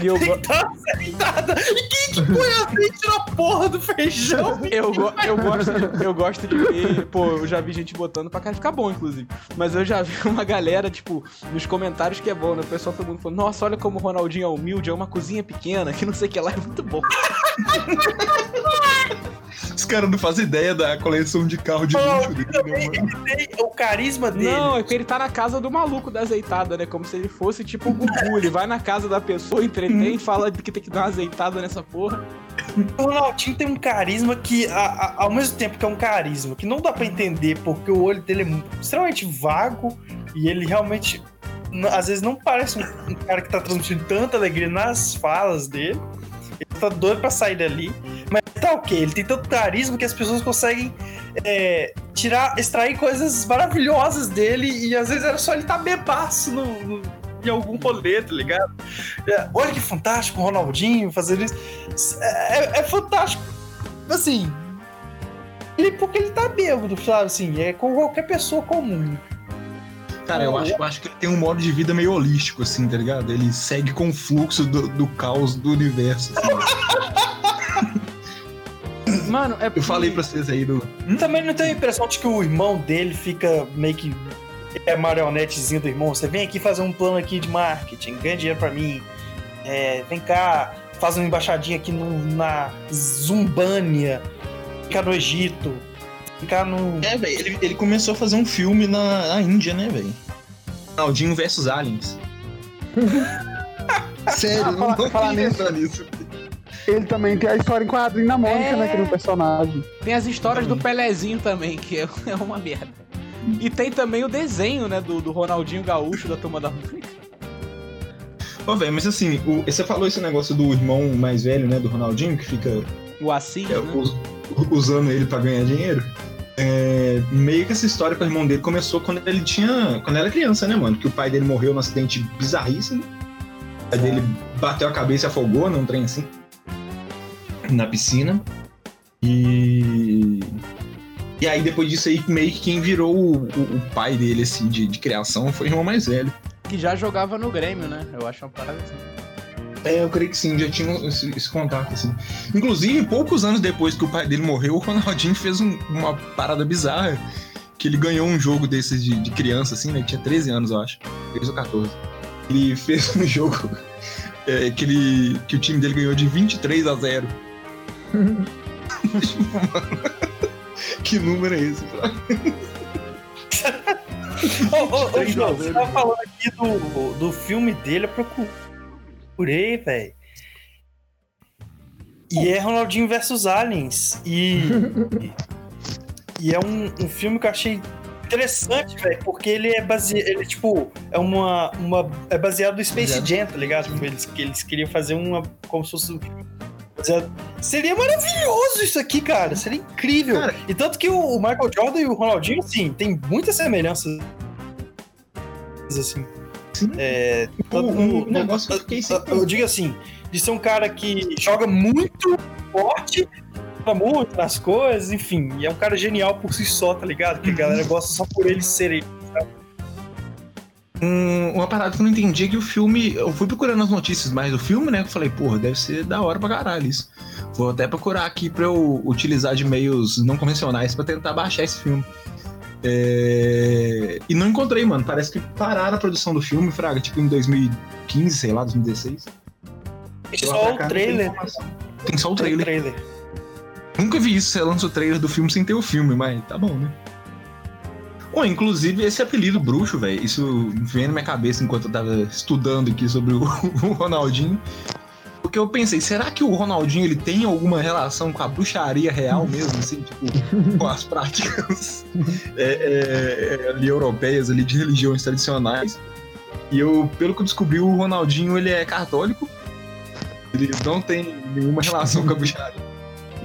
E eu, go- Tá aceitada. E quem que põe azeite na porra do feijão? eu, go- eu, gosto de, eu gosto de ver. Pô, eu já vi gente botando pra cá ficar bom, inclusive. Mas eu já vi uma galera, tipo, nos comentários que é bom, né? O pessoal todo mundo falando, nossa, olha como o Ronaldinho é humilde, é uma cozinha pequena, que não sei o que lá, é muito bom. Os caras não fazem ideia da coleção de carro de luxo dele, né, o carisma dele. Não, é que ele tá na casa do maluco da azeitada, né? Como se ele fosse tipo o Gugu. Ele vai na casa da pessoa, entretém, fala que tem que dar uma azeitada nessa porra. O Ronaldinho tem um carisma que, a- a- ao mesmo tempo que é um carisma, que não dá pra entender, porque o olho dele é extremamente vago e ele realmente, às vezes, não parece um, um cara que tá transmitindo tanta alegria nas falas dele. Ele tá doido pra sair dali. Mas tá ok, ele tem tanto carisma que as pessoas conseguem é, tirar, extrair coisas maravilhosas dele e às vezes era só ele tá bebaço no, no- em algum rolê, tá ligado? É, olha que fantástico o Ronaldinho fazendo isso. É, é fantástico. Assim. Ele, porque ele tá bêbado, sabe? Assim, é com qualquer pessoa comum. Cara, eu acho, eu acho que ele tem um modo de vida meio holístico, assim, tá ligado? Ele segue com o fluxo do, do caos do universo. assim. Mano, é Eu falei pra vocês aí do. Também não tem a impressão de que o irmão dele fica meio que. É marionetezinho do irmão. Você vem aqui fazer um plano aqui de marketing, ganha dinheiro pra mim. É, vem cá, faz uma embaixadinha aqui no- na Zumbânia. Fica no Egito. Ficar no. É, velho, ele, ele começou a fazer um filme na, na Índia, né, velho? Ronaldinho versus Aliens. Sério, Ah, não fala- tô fala pensando nisso. Ele também tem a história em quadrinho na Mônica, É. né? Que é um personagem. Tem as histórias do Pelezinho também, que é, é uma merda. E tem também o desenho, né, do, do Ronaldinho Gaúcho da Turma da Mônica. Ô, velho, mas assim, o- você falou esse negócio do irmão mais velho, né, do Ronaldinho, que fica O Assis, é, né? us- usando ele pra ganhar dinheiro. É, meio que essa história pro irmão dele começou quando ele tinha. Quando era criança, né, mano? Que o pai dele morreu num acidente bizarríssimo. O pai dele bateu a cabeça e afogou num trem assim. Na piscina. E. E aí, depois disso aí, meio que quem virou o, o- o pai dele, assim, de, de criação foi o irmão mais velho. Que já jogava no Grêmio, né? Eu acho uma parada assim. É, eu creio que sim, já tinha esse, esse contato, assim. Inclusive, poucos anos depois que o pai dele morreu, o Ronaldinho fez um- uma parada bizarra. Que ele ganhou um jogo desses de, de criança, assim, né? Ele tinha 13 anos, eu acho. 13 ou 14. Ele fez um jogo é, que, ele, que o time dele ganhou de 23 a 0. Que número é esse? Ô, ô, ô, Três João, você tava falando aqui do, do filme dele, eu procurei, velho. E é Ronaldinho versus Aliens. E E é um, um filme que eu achei interessante, velho, porque ele é baseado. Ele, tipo, é uma. uma é baseado no Space. Jam, tá ligado? Tipo, eles, que eles queriam fazer uma. Como se fosse. Baseado- Seria maravilhoso isso aqui, cara. Seria incrível. Cara. e tanto que o, Michael Jordan e o Ronaldinho, assim, tem muitas semelhanças. Assim. Sim. É, O- negócio eu fiquei sem- eu digo assim, de ser um cara que joga muito forte, muito nas coisas, enfim, e é um cara genial por si só, tá ligado? Que a galera gosta só por ele ser ele. Um- uma parada que eu não entendi é que o filme. Eu fui procurando as notícias mais do filme, né? que Eu falei, porra, deve ser da hora pra caralho isso. Vou até procurar aqui pra eu utilizar de meios não convencionais pra tentar baixar esse filme. É, E não encontrei, mano. Parece que pararam a produção do filme, Fraga, tipo em 2015, sei lá, 2016. Tem só o tem trailer. Tem só o Tem o trailer. trailer. Nunca vi isso, você lança o trailer do filme sem ter o filme, mas tá bom, né? Bom, inclusive, esse apelido bruxo, velho, isso veio na minha cabeça enquanto eu tava estudando aqui sobre o, o Ronaldinho. Porque eu pensei, será que o Ronaldinho ele tem alguma relação com a bruxaria real mesmo, assim, tipo, com as práticas é, é, ali europeias, ali de religiões tradicionais? E eu, pelo que eu descobri, o Ronaldinho ele é católico. Ele não tem nenhuma relação com a bruxaria.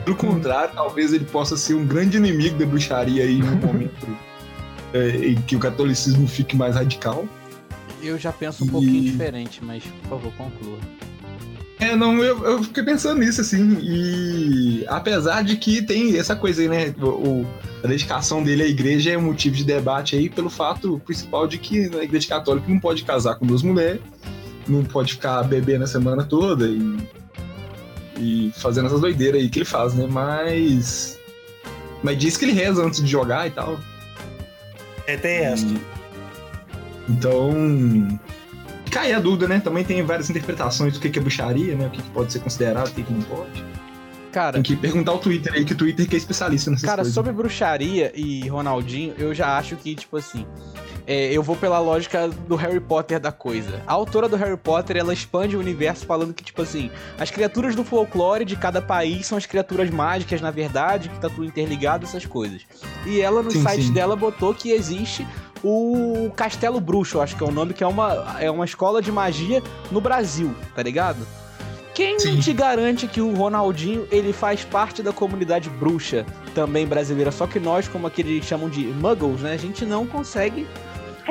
Pelo contrário, talvez ele possa ser um grande inimigo da bruxaria aí no momento é, em que o catolicismo fique mais radical. Eu já penso um E- pouquinho diferente, mas por favor, conclua. É, não, eu, eu fiquei pensando nisso, assim, e apesar de que tem essa coisa aí, né, o, a dedicação dele à igreja é um motivo de debate aí pelo fato principal de que na igreja católica não pode casar com duas mulheres, não pode ficar bebendo a semana toda e, e fazendo essas doideiras aí que ele faz, né, mas... Mas diz que ele reza antes de jogar e tal. É, tem essa. Então. Cai a dúvida, né? Também tem várias interpretações do que é bruxaria, né? O que pode ser considerado, o que não pode. Cara, Tem que perguntar ao Twitter aí, que o Twitter que é especialista nessas Cara, coisas. sobre bruxaria e Ronaldinho, eu já acho que, tipo assim, é, eu vou pela lógica do Harry Potter da coisa. A autora do Harry Potter, ela expande o universo falando que, tipo assim, as criaturas do folclore de cada país são as criaturas mágicas, na verdade, que tá tudo interligado, essas coisas. E ela, no Sim, site sim. dela, botou que existe o Castelo Bruxo, acho que é o nome, que é uma, é uma escola de magia no Brasil, tá ligado? Quem Sim. te garante que o Ronaldinho ele faz parte da comunidade bruxa também brasileira? Só que nós, como aqueles chamam de muggles, né? A gente não consegue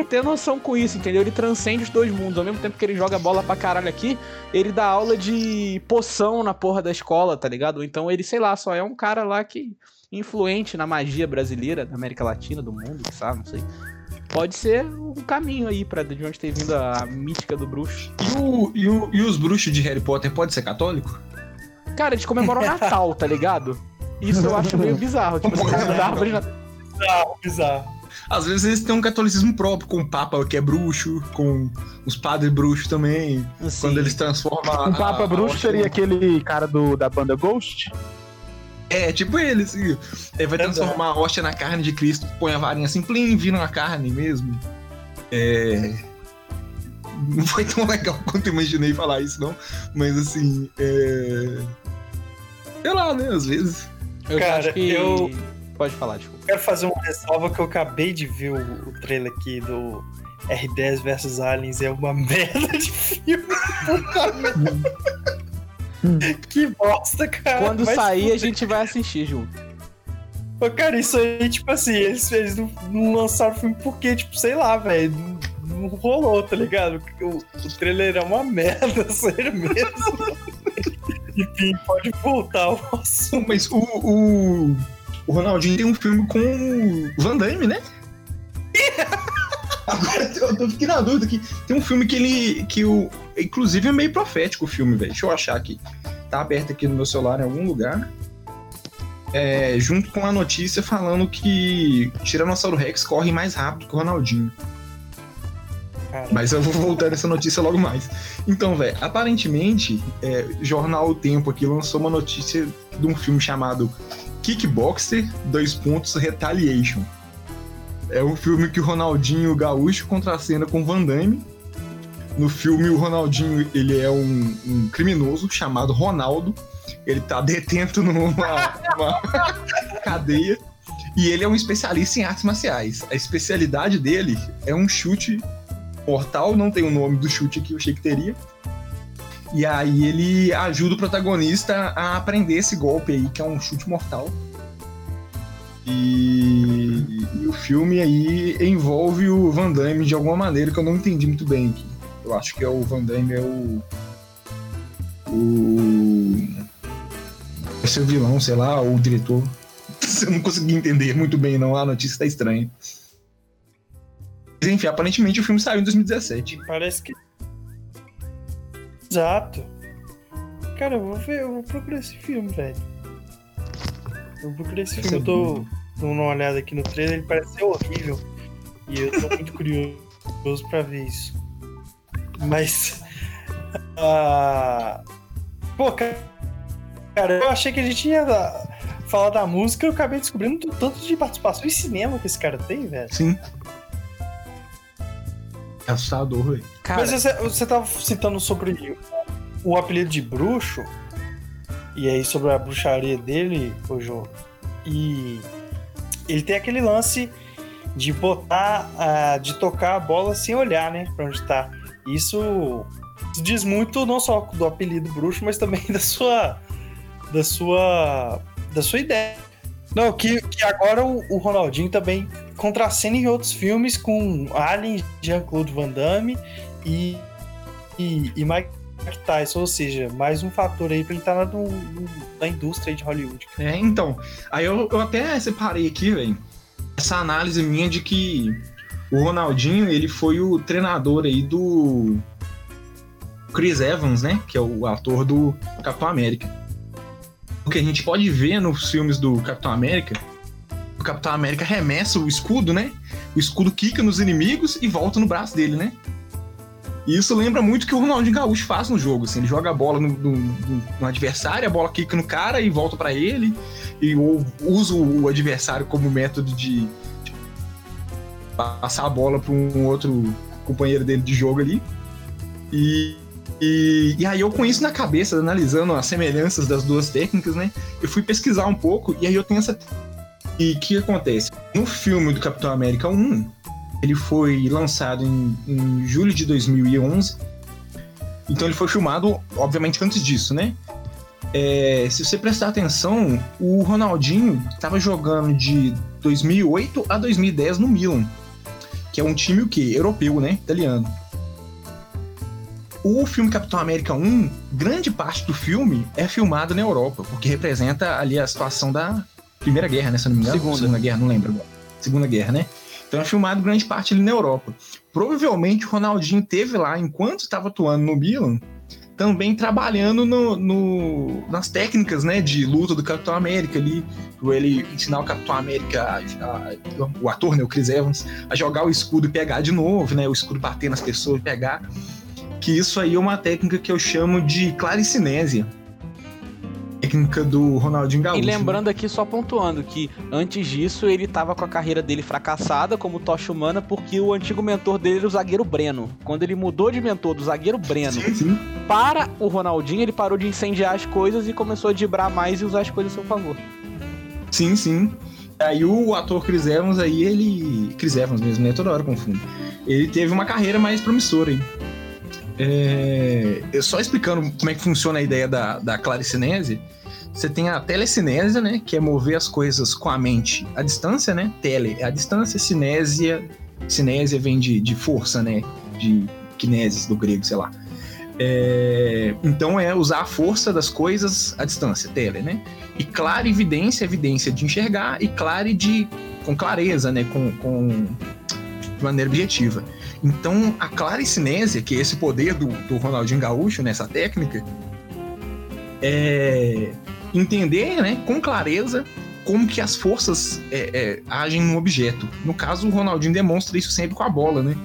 ter noção com isso, entendeu? Ele transcende os dois mundos. Ao mesmo tempo que ele joga bola pra caralho aqui, ele dá aula de poção na porra da escola, tá ligado? Então ele, sei lá, só é um cara lá que influente na magia brasileira, da América Latina, do mundo, que sabe, não sei. Pode ser um caminho aí pra de onde ter vindo a mítica do bruxo. E, o- e o- e os bruxos de Harry Potter pode ser católico? Cara, eles comemoram o Natal, tá ligado? Isso eu acho meio bizarro. Tipo, assim, da árvore de Natal. Bizarro, bizarro. Às vezes eles têm um catolicismo próprio, com o Papa que é bruxo, com os padres bruxos também. Assim, Quando eles transformam. Um a- Papa a- Bruxo a- seria aquele cara do, da banda Ghost? É, tipo ele, assim. Ele vai transformar a hóstia na carne de Cristo, põe a varinha assim, plim, vira uma carne mesmo. É. Não foi tão legal quanto eu imaginei falar isso, não. Mas assim, é. Sei lá, né? Às vezes. eu Cara, acho que. eu- Pode falar, desculpa. Quero fazer uma ressalva que eu acabei de ver o, o trailer aqui do R10 versus Aliens. É uma merda de filme. Puta merda. que bosta, cara. Quando Mas, sair, a gente vai assistir junto. pô, Cara, isso aí, tipo assim, eles, eles não, não lançaram o filme porque, tipo, sei lá, velho. Não, não rolou, tá ligado? O, o trailer é uma merda, sério mesmo. Enfim, pode voltar ao assunto. Mas o, o, o Ronaldinho tem um filme com o Van Damme, né? Agora eu tô fiquei na dúvida aqui. Tem um filme que ele. que o. Inclusive é meio profético o filme, velho. Deixa eu achar aqui. Tá aberto aqui no meu celular em algum lugar. É, junto com a notícia falando que Tiranossauro Rex corre mais rápido que o Ronaldinho. Cara, Mas eu vou voltar nessa notícia logo mais. Então, velho, aparentemente, é, Jornal O Tempo aqui lançou uma notícia de um filme chamado Kickboxer, dois pontos, Retaliation. É um filme que o Ronaldinho Gaúcho contracena com Van Damme. No filme, o Ronaldinho, ele é um, um criminoso chamado Ronaldo. Ele tá detento numa, cadeia. E ele é um especialista em artes marciais. A especialidade dele é um chute mortal, não tem o nome do chute que eu achei que teria. E aí ele ajuda o protagonista a aprender esse golpe aí, que é um chute mortal. E, e o filme aí envolve o Van Damme de alguma maneira que eu não entendi muito bem. aqui. Eu acho que é o Van Damme é o. O. É o vilão, sei lá, ou o diretor. Eu não consegui entender muito bem, não. A notícia tá estranha. Mas enfim, aparentemente o filme saiu em 2017. Parece que. Exato. Cara, eu vou ver, eu vou procurar esse filme, velho. Eu procurei esse filme, eu tô dando uma olhada aqui no trailer, ele parece ser horrível. E eu tô muito curioso pra ver isso. Mas. ah, pô, ca- cara, eu achei que a gente ia falar da música, eu acabei descobrindo o tanto de participação em cinema que esse cara tem, velho. Sim. Assustador, velho. Cara, Mas você, você tava citando sobre o apelido de bruxo, e aí sobre a bruxaria dele, ô Jô, e ele tem aquele lance de botar, ah, de tocar a bola sem olhar, né, pra onde tá. Isso diz muito não só do apelido bruxo, mas também da sua, da sua, da sua ideia. Não, que, que agora o, o Ronaldinho também contracena em outros filmes com Alien, Jean-Claude Van Damme e, e, e Mike Tyson, ou seja, mais um fator aí pra ele estar na, no- no- na indústria de Hollywood. É, então. Aí eu, eu até separei aqui, velho, essa análise minha de que o Ronaldinho, ele foi o treinador aí do Chris Evans, né? Que é o ator do Capitão América. O que a gente pode ver nos filmes do Capitão América, Capitão América arremessa o escudo, né? O escudo quica nos inimigos e volta no braço dele, né? E isso lembra muito o que o Ronaldinho Gaúcho faz no jogo. Assim, ele joga a bola no, no- no- adversário, a bola quica no cara e volta pra ele. E ou usa o adversário como método de, de passar a bola pra um outro companheiro dele de jogo ali. E, e, e aí eu com isso na cabeça, analisando as semelhanças das duas técnicas, né? Eu fui pesquisar um pouco e aí eu tenho essa. E o que acontece? No filme do Capitão América 1, ele foi lançado em, em julho de 2011. Então ele foi filmado, obviamente, antes disso, né? É, se você prestar atenção, o Ronaldinho estava jogando de 2008 a 2010 no Milan, que é um time o quê? Europeu, né? Italiano. O filme Capitão América 1, grande parte do filme é filmado na Europa, porque representa ali a situação da Primeira Guerra, né? Se eu não me engano. Segunda. Guerra, não lembro agora. Segunda Guerra, né? Então é filmado grande parte ali na Europa. Provavelmente o Ronaldinho teve lá, enquanto estava atuando no Milan, também trabalhando no, no- nas técnicas né, de luta do Capitão América ali, pra ele ensinar o Capitão América, a- a- o ator, né, o Chris Evans, a jogar o escudo e pegar de novo, né? O escudo bater nas pessoas e pegar. Que isso aí é uma técnica que eu chamo de claricinésia. Técnica do Ronaldinho Gaúcho. E lembrando aqui, só pontuando, que antes disso ele tava com a carreira dele fracassada como tocha humana, porque o antigo mentor dele era o zagueiro Breno. Quando ele mudou de mentor do zagueiro Breno Sim, sim. para o Ronaldinho, ele parou de incendiar as coisas e começou a dibrar mais e usar as coisas a seu favor. Sim, sim. Aí o ator Chris Evans aí, ele. Chris Evans mesmo, né? Toda hora confundo. Ele teve uma carreira mais promissora aí. É, só explicando como é que funciona a ideia da, da claricinese, você tem a telecinese, né? Que é mover as coisas com a mente à distância, né? Tele é a distância, cinésia. Cinésia vem de, de força, né? De kinesis do grego, sei lá. É, então é usar a força das coisas à distância, tele, né? E clarividência, evidência de enxergar, e clare de com clareza, né? Com, com de maneira objetiva. Então a claricinésia, que é esse poder do, do Ronaldinho Gaúcho nessa técnica, é entender, né? Com clareza como que as forças é, é, agem no objeto. No caso, o Ronaldinho demonstra isso sempre com a bola, né?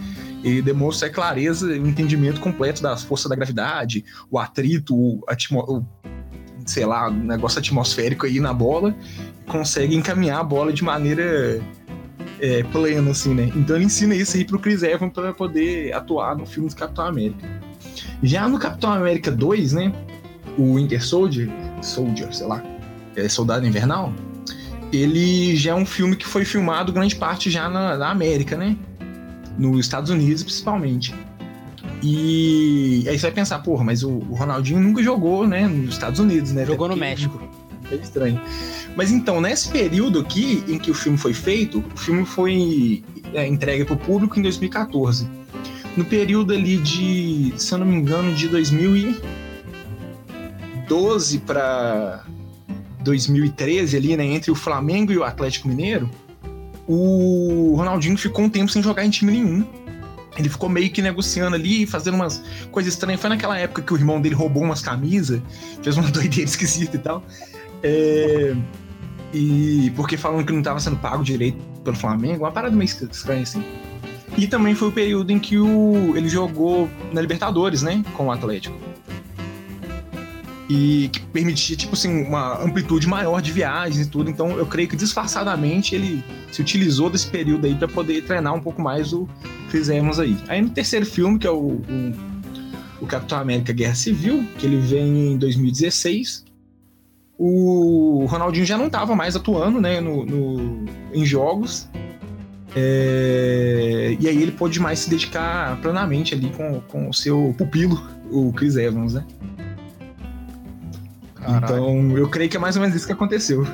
Ele demonstra a clareza, o entendimento completo das forças da gravidade, o atrito, o, o sei lá, negócio atmosférico aí na bola, consegue encaminhar a bola de maneira é, plena, assim, né? Então ele ensina isso aí pro Chris Evans para poder atuar no filme do Capitão América. Já no Capitão América 2, né? O Winter Soldier, Soldier, sei lá, é Soldado Invernal, ele já é um filme que foi filmado grande parte já na, na América, né? Nos Estados Unidos, principalmente. E aí você vai pensar, porra, mas o, o Ronaldinho nunca jogou, né, nos Estados Unidos, né? Jogou no Até México. É estranho. Mas então, nesse período aqui em que o filme foi feito, o filme foi é, entregue para o público em 2014. No período ali de, se eu não me engano, de 2012 para 2013 ali, né, entre o Flamengo e o Atlético Mineiro, o Ronaldinho ficou um tempo sem jogar em time nenhum. Ele ficou meio que negociando ali, fazendo umas coisas estranhas. Foi naquela época que o irmão dele roubou umas camisas, fez uma doideira esquisita e tal. É, e porque falando que não estava sendo pago direito pelo Flamengo, uma parada meio estranha assim. E também foi o período em que o, ele jogou na Libertadores, né, com o Atlético. E que permitia, tipo assim, uma amplitude maior de viagens e tudo. Então eu creio que disfarçadamente ele se utilizou desse período aí para poder treinar um pouco mais o Evans aí. Aí no terceiro filme, que é o, o, o Capitão América Guerra Civil, que ele vem em 2016, o Ronaldinho já não estava mais atuando né, no, no- em jogos. É, e aí ele pôde mais se dedicar plenamente ali com, com o seu pupilo, o Chris Evans, né? Então eu creio que é mais ou menos isso que aconteceu.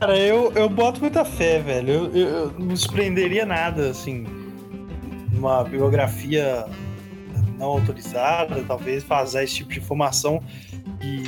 Cara, eu, eu boto muita fé, velho. Eu, eu, eu não me surpreenderia nada, assim, numa biografia não autorizada, talvez, fazer esse tipo de informação. E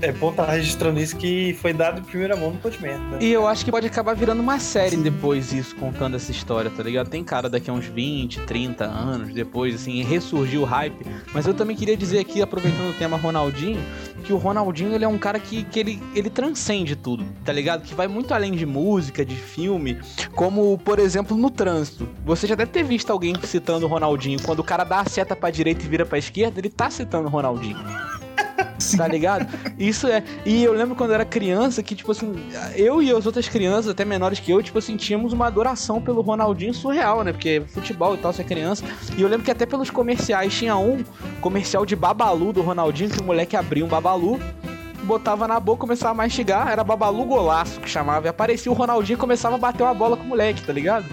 é bom estar registrando isso que foi dado em primeira mão no Podman, né? E eu acho que pode acabar virando uma série depois isso, contando essa história, tá ligado? Tem cara daqui a uns 20, 30 anos depois, assim, ressurgiu o hype. Mas eu também queria dizer aqui, aproveitando o tema Ronaldinho, que o Ronaldinho ele é um cara que, que ele, ele transcende tudo, tá ligado? Que vai muito além de música, de filme, como, por exemplo, no trânsito. Você já deve ter visto alguém citando o Ronaldinho. Quando o cara dá a seta pra direita e vira pra esquerda, ele tá citando o Ronaldinho. Tá ligado? Isso é. E eu lembro quando eu era criança que, tipo assim, eu e as outras crianças, até menores que eu, tipo assim, tínhamos uma adoração pelo Ronaldinho surreal, né? Porque futebol e tal, você é criança. E eu lembro que até pelos comerciais tinha um comercial de babalu do Ronaldinho, que o moleque abria um babalu. Botava na boca, começava a mastigar, era babalu golaço que chamava. E aparecia o Ronaldinho e começava a bater uma bola com o moleque, tá ligado?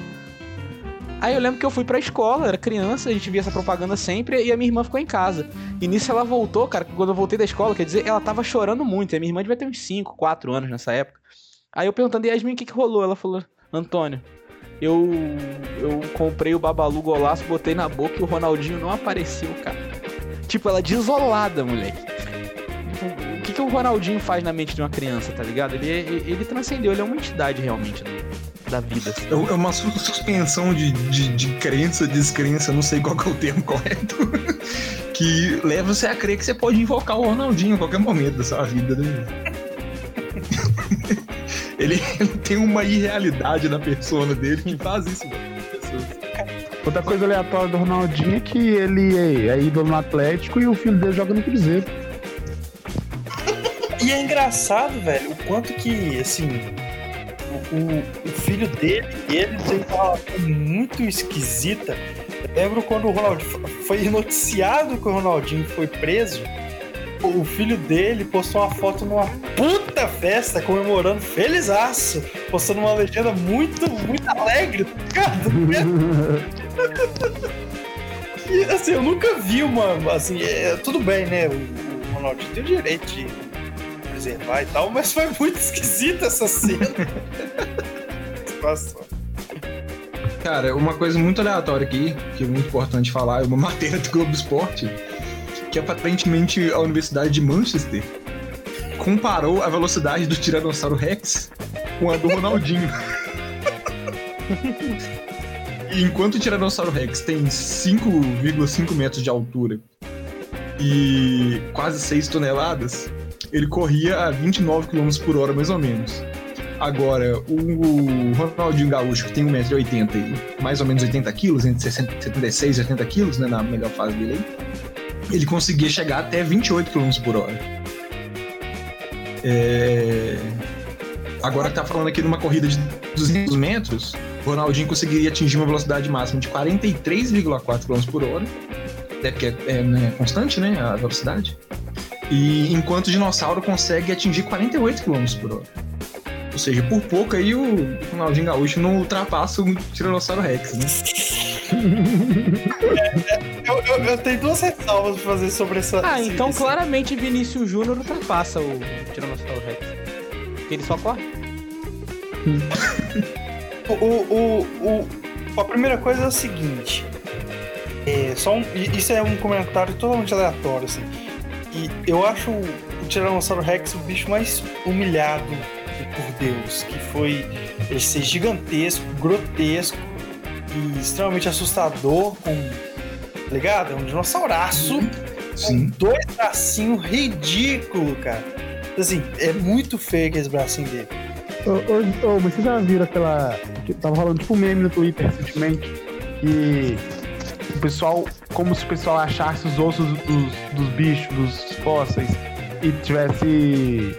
Aí eu lembro que eu fui pra escola, era criança, a gente via essa propaganda sempre e a minha irmã ficou em casa. E nisso ela voltou, cara, quando eu voltei da escola, quer dizer, ela tava chorando muito. E a minha irmã devia ter uns 5, 4 anos nessa época. Aí eu perguntando, Yasmin, o que que rolou? Ela falou, Antônio, eu, eu comprei o Babalu Golaço, botei na boca e o Ronaldinho não apareceu, cara. Tipo, ela desolada, moleque. O que, que o Ronaldinho faz na mente de uma criança, tá ligado? Ele, ele, ele transcendeu, ele é uma entidade realmente né, da vida. É uma su- suspensão de, de, de crença, descrença, não sei qual que é o termo correto, que leva você a crer que você pode invocar o Ronaldinho a qualquer momento da sua vida, né? ele, ele tem uma irrealidade na persona dele que faz isso, velho. Outra coisa aleatória do Ronaldinho é que ele é ídolo no Atlético e o filho dele joga no Cruzeiro. E é engraçado, velho, o quanto que, assim, o, o- filho dele, ele uma relação muito esquisita. Eu lembro quando o Ronaldinho foi noticiado que o Ronaldinho foi preso, o filho dele postou uma foto numa puta festa comemorando felizaço, postando uma legenda muito, muito alegre, ligado? E assim, eu nunca vi uma. Assim, é, tudo bem, né? O, o Ronaldinho tem o direito de preservar e tal, mas foi muito esquisita essa cena. Situação. Cara, uma coisa muito aleatória aqui, que é muito importante falar, é uma matéria do Globo Esporte, que aparentemente a Universidade de Manchester comparou a velocidade do Tiranossauro Rex com a do Ronaldinho. Enquanto o Tiranossauro Rex tem 5,5 metros de altura e quase 6 toneladas, ele corria a 29 km por hora, mais ou menos. Agora, o Ronaldinho Gaúcho, que tem 1,80m e mais ou menos 80 quilos, entre 60 76 e 80 quilos, né, na melhor fase dele ele conseguia chegar até 28 km por hora. É... Agora tá falando aqui numa corrida de 200 metros, o Ronaldinho conseguiria atingir uma velocidade máxima de 43,4 km por hora, até porque é, é, né, constante, né, a velocidade. E enquanto o dinossauro consegue atingir 48 km por hora. Ou seja, por pouco aí o Ronaldinho Gaúcho não ultrapassa o Tiranossauro Rex, né? Eu, eu- eu tenho duas ressalvas pra fazer sobre essa. Ah, esse- então esse- claramente Vinícius Júnior ultrapassa o Tiranossauro Rex. Porque ele só corre. O, o, o, o- a primeira coisa é o seguinte. É, só um, isso é um comentário totalmente aleatório, assim. E eu acho o, o Tiranossauro Rex o bicho mais humilhado por Deus. Que foi ele ser gigantesco, grotesco e extremamente assustador com. Tá ligado? É um dinossauraço com Sim. dois bracinhos ridículo, cara. Assim, é muito feio aqueles bracinhos dele. Ô, ô, ô, mas vocês já viram aquela. Que tava rolando tipo um meme no Twitter recentemente. Que pessoal. Como se o pessoal achasse os ossos dos, dos bichos, dos fósseis, e tivesse.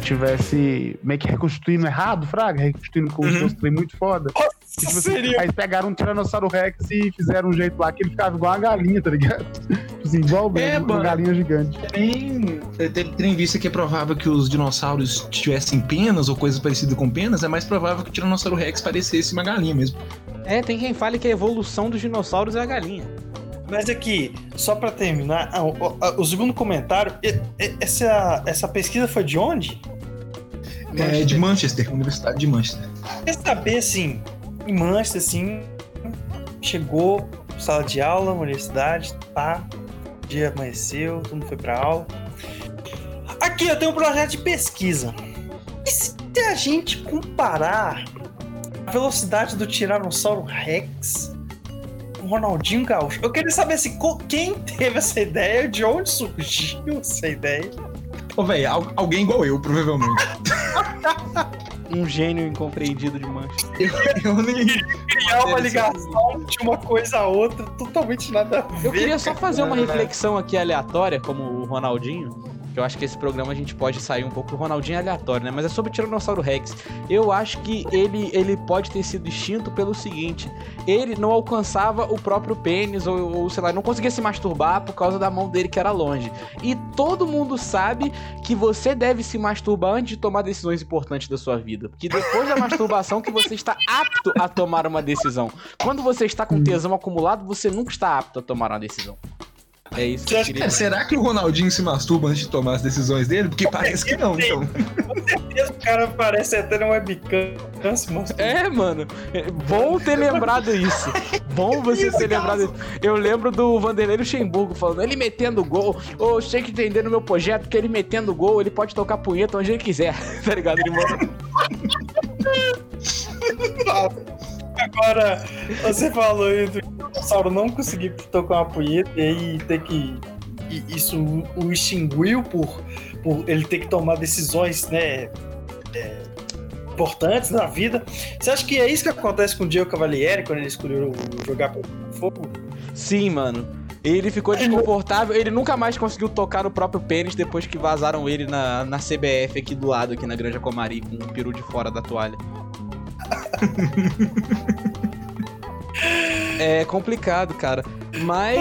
Tivesse meio que reconstruindo errado, Fraga, reconstruindo com Uhum. um trem muito foda. E, tipo assim, Seria aí pegaram um Tiranossauro Rex e fizeram um jeito lá que ele ficava igual uma galinha, tá ligado? Tipo assim, igual É, uma galinha gigante. Tem, tem, tem vista que é provável que os dinossauros tivessem penas ou coisas parecidas com penas, é mais provável que o Tiranossauro Rex parecesse uma galinha mesmo. É, tem quem fale que a evolução dos dinossauros é a galinha. Mas aqui, só pra terminar, ah, o, o- o segundo comentário, essa, essa pesquisa foi de onde? É de Manchester, Universidade de Manchester. Quer saber, assim, em Manchester, assim, chegou, sala de aula, universidade, pá, dia amanheceu, todo mundo foi pra aula. Aqui, eu tenho um projeto de pesquisa. E se a gente comparar velocidade do Tiranossauro Rex o Ronaldinho Gaúcho? Eu queria saber, assim, quem teve essa ideia, de onde surgiu essa ideia? Ô, velho, al- alguém igual eu, provavelmente. Um gênio incompreendido de mancha. eu nem. criar uma ligação de uma coisa a outra, totalmente nada a ver. Eu queria só fazer uma reflexão aqui aleatória, como o Ronaldinho. Eu acho que esse programa a gente pode sair um pouco. Ronaldinho aleatório, né? Mas é sobre o Tiranossauro Rex. Eu acho que ele, ele pode ter sido extinto pelo seguinte: ele não alcançava o próprio pênis, ou, ou sei lá, não conseguia se masturbar por causa da mão dele que era longe. E todo mundo sabe que você deve se masturbar antes de tomar decisões importantes da sua vida. Porque depois da masturbação que você está apto a tomar uma decisão. Quando você está com tesão acumulado, você nunca está apto a tomar uma decisão. É isso que eu queria É, será que o Ronaldinho se masturba antes de tomar as decisões dele? Porque parece que não, então. O cara parece até um webcam. É, mano. É bom ter lembrado isso. Bom você ter lembrado isso. Eu lembro do Vanderlei Luxemburgo falando, ele metendo gol. Ô, você tem que entender no meu projeto que ele metendo gol, ele pode tocar punheta onde ele quiser. tá ligado? Ele manda... Agora, você falou aí do dinossauro não conseguir tocar uma punheta e aí ter que. Isso o extinguiu por, por ele ter que tomar decisões, né? é, importantes na vida. Você acha que é isso que acontece com o Diego Cavalieri quando ele escolheu jogar por fogo? Sim, mano. Ele ficou desconfortável, ele nunca mais conseguiu tocar no próprio pênis depois que vazaram ele na, na CBF aqui do lado, aqui na Granja Comari, com o peru de fora da toalha. É complicado, cara. Mas,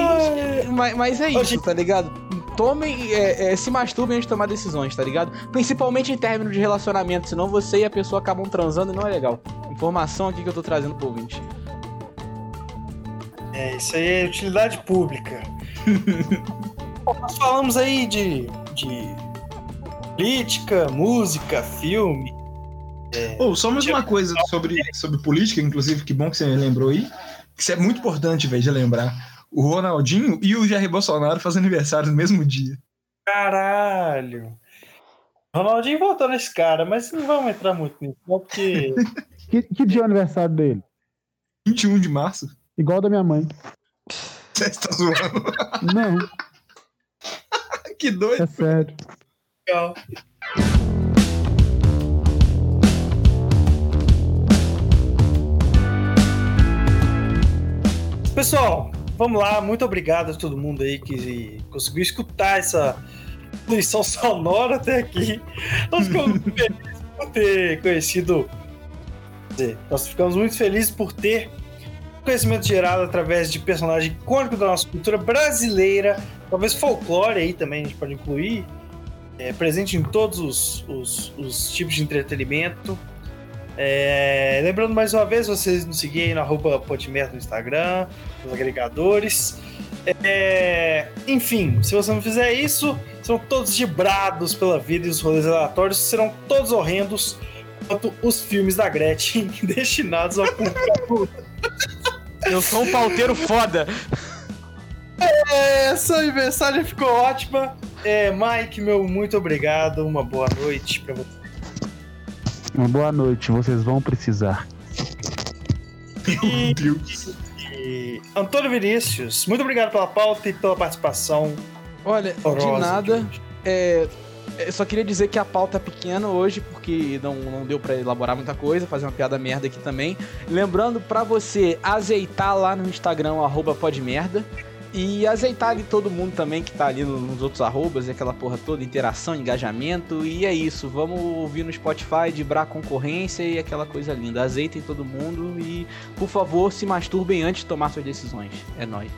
mas, mas é isso, tá ligado? Tomem, é, é, se masturbem antes de tomar decisões, tá ligado? Principalmente em términos de relacionamento, senão você e a pessoa acabam transando e não é legal. Informação aqui que eu tô trazendo pro ouvinte. É, isso aí é utilidade pública. Bom, Nós falamos aí de, de política, música, filme. Ou só mais uma coisa sobre, sobre política, inclusive, que bom que você lembrou aí. Que isso é muito importante, velho, de lembrar. O Ronaldinho e o Jair Bolsonaro fazem aniversário no mesmo dia. Caralho. Ronaldinho voltou nesse cara, mas não vamos entrar muito nisso, não, porque. Que, que dia é o aniversário dele? 21 de março. Igual da minha mãe. Você está zoando? Não, que doido. é sério. Legal. Pessoal, vamos lá. Muito obrigado a todo mundo aí que conseguiu escutar essa lição sonora até aqui. Nós ficamos muito felizes por ter conhecido. dizer, Nós ficamos muito felizes por ter conhecimento gerado através de personagem icônico da nossa cultura brasileira, talvez folclore aí também a gente pode incluir. é, presente em todos os, os- os tipos de entretenimento. É, lembrando mais uma vez, vocês nos seguirem no arroba Podmerda no Instagram, nos agregadores. É, enfim, se você não fizer isso, serão todos gibrados pela vida e os rolês aleatórios serão todos horrendos quanto os filmes da Gretchen destinados ao público. Eu sou um pauteiro foda. É, essa mensagem ficou ótima. É, Mike, meu muito obrigado. Uma boa noite pra você. Uma boa noite, vocês vão precisar. Meu Deus. E Antônio Vinícius, muito obrigado pela pauta e pela participação. Olha, de nada. É, eu só queria dizer que a pauta é pequena hoje, porque não, não deu pra elaborar muita coisa, fazer uma piada merda aqui também. Lembrando pra você azeitar lá no Instagram, arroba podmerda. E azeitar ali todo mundo também que tá ali no- nos outros arrobas, e aquela porra toda, interação, engajamento. E é isso, vamos ouvir no Spotify, dibrar a concorrência e aquela coisa linda. Azeitem todo mundo e, por favor, se masturbem antes de tomar suas decisões. É nóis.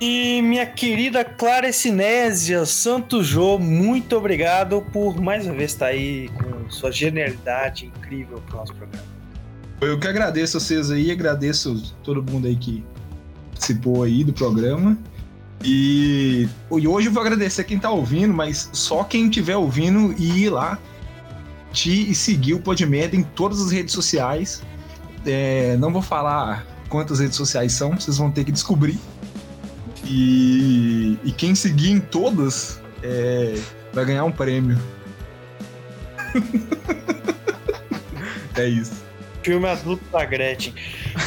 E minha querida Clara Sinésia Santo Jô, muito obrigado por mais uma vez estar aí com sua genialidade incrível pro nosso programa. Eu que agradeço vocês aí, agradeço todo mundo aí que participou aí do programa. E, e hoje eu vou agradecer quem tá ouvindo, mas só quem estiver ouvindo e ir lá te e seguir o Podmerda em todas as redes sociais. É, não vou falar quantas redes sociais são, vocês vão ter que descobrir. E, e quem seguir em todas é, vai ganhar um prêmio. é isso. Filme adulto da Gretchen.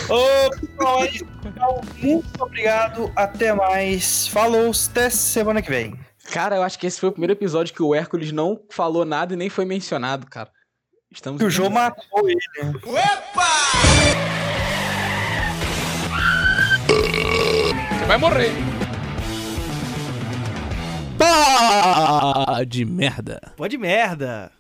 Ô, pessoal, é. Então, muito obrigado. Até mais. Falou, até semana que vem. Cara, eu acho que esse foi o primeiro episódio que o Hércules não falou nada e nem foi mencionado, cara. Estamos Que o João matou ele. Você vai morrer. Pá de merda. Pode merda.